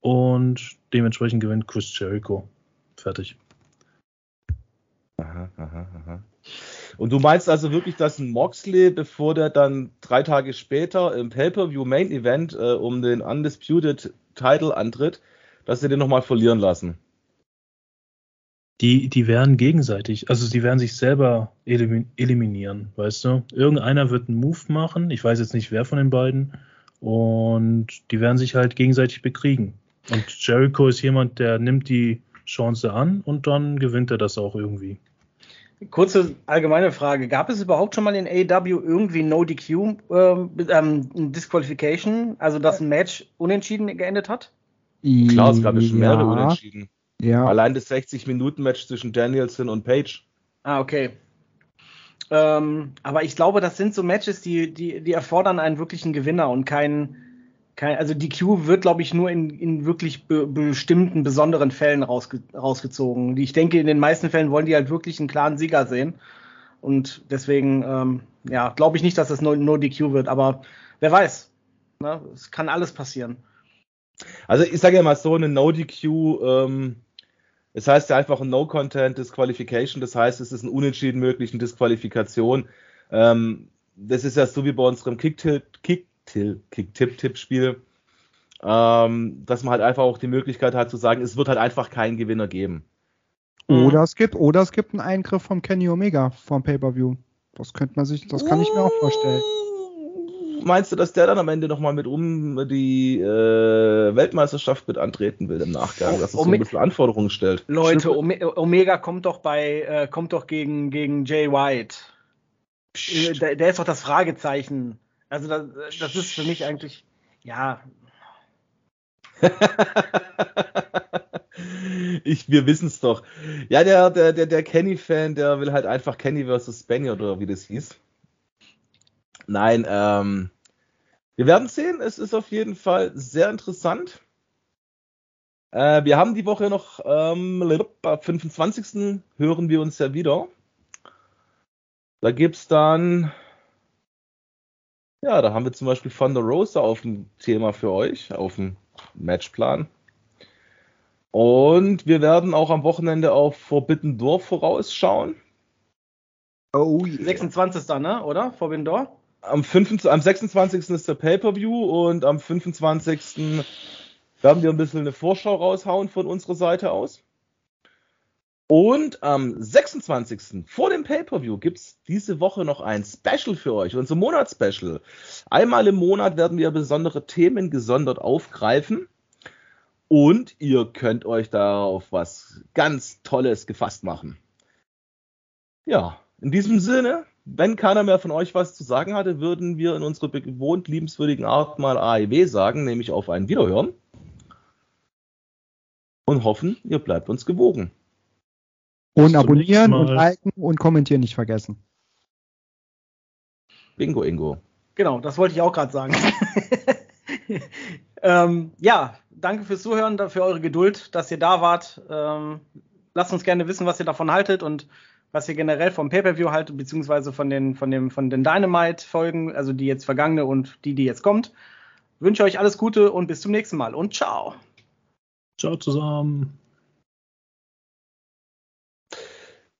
und dementsprechend gewinnt Chris Jericho. Fertig. Aha, aha, aha. Und du meinst also wirklich, dass ein Moxley, bevor der dann drei Tage später im Pay-Per-View Main Event äh, um den Undisputed Title antritt, dass sie den nochmal verlieren lassen? Die, die werden gegenseitig, also sie werden sich selber eliminieren, weißt du? Irgendeiner wird einen Move machen, ich weiß jetzt nicht wer von den beiden, und die werden sich halt gegenseitig bekriegen. Und Jericho ist jemand, der nimmt die Chance an und dann gewinnt er das auch irgendwie. Kurze allgemeine Frage. Gab es überhaupt schon mal in AEW irgendwie No DQ ähm, ähm, Disqualification, also dass ein Match unentschieden geendet hat? Klar, es gab ja schon mehrere Unentschieden. Ja. Allein das 60-Minuten-Match zwischen Danielson und Page. Ah, okay. Ähm, aber ich glaube, das sind so Matches, die, die, die erfordern einen wirklichen Gewinner und keinen. Kein, also die Q wird, glaube ich, nur in, in wirklich be bestimmten besonderen Fällen rausge rausgezogen. Ich denke, in den meisten Fällen wollen die halt wirklich einen klaren Sieger sehen. Und deswegen, ähm, ja, glaube ich nicht, dass es nur, nur DQ wird, aber wer weiß. Ne? Es kann alles passieren. Also ich sage ja mal so, eine No-DQ ähm, es heißt ja einfach ein No-Content Disqualification, das heißt, es ist ein Unentschieden möglich, Disqualifikation. Ähm, das ist ja so wie bei unserem Kick-Tipp-Tipp-Spiel, ähm, dass man halt einfach auch die Möglichkeit hat zu sagen, es wird halt einfach keinen Gewinner geben. Oder es gibt, oder es gibt einen Eingriff vom Kenny Omega vom Pay-Per-View. Das könnte man sich, das kann ich mir auch vorstellen meinst du, dass der dann am Ende nochmal mit um die äh, Weltmeisterschaft mit antreten will im Nachgang, dass es so ein bisschen Anforderungen stellt? Leute, Omega kommt doch bei, äh, kommt doch gegen, gegen Jay White. Der, der, ist doch das Fragezeichen. Also das, das ist für mich eigentlich, ja. ich, wir wissen es doch. Ja, der, der, der, der Kenny-Fan, der will halt einfach Kenny versus Spaniard oder wie das hieß. Nein, ähm, wir werden sehen. Es ist auf jeden Fall sehr interessant. Äh, wir haben die Woche noch, ähm, am 25. hören wir uns ja wieder. Da gibt es dann, ja, da haben wir zum Beispiel Von der Rosa auf dem Thema für euch, auf dem Matchplan. Und wir werden auch am Wochenende auf Forbidden Door vorausschauen. Oh, yeah. 26. ne, oder? Forbidden Door? am, 5, am 26. ist der Pay-Per-View und am 25. werden wir ein bisschen eine Vorschau raushauen von unserer Seite aus. Und am 26. vor dem Pay-Per-View gibt es diese Woche noch ein Special für euch, unser Monatsspecial. Einmal im Monat werden wir besondere Themen gesondert aufgreifen. Und ihr könnt euch darauf was ganz Tolles gefasst machen. Ja, in diesem Sinne, wenn keiner mehr von euch was zu sagen hatte, würden wir in unserer gewohnt liebenswürdigen Art mal AEW sagen, nämlich auf ein Wiederhören. Und hoffen, ihr bleibt uns gewogen. Und abonnieren und liken und kommentieren nicht vergessen. Bingo, Ingo. Genau, das wollte ich auch gerade sagen. ähm, ja, danke fürs Zuhören, für eure Geduld, dass ihr da wart. Ähm, lasst uns gerne wissen, was ihr davon haltet und was ihr generell vom Pay-Per-View haltet, beziehungsweise von den, von dem, von den Dynamite-Folgen, also die jetzt vergangene und die, die jetzt kommt. wünsche euch alles Gute und bis zum nächsten Mal und ciao. Ciao zusammen.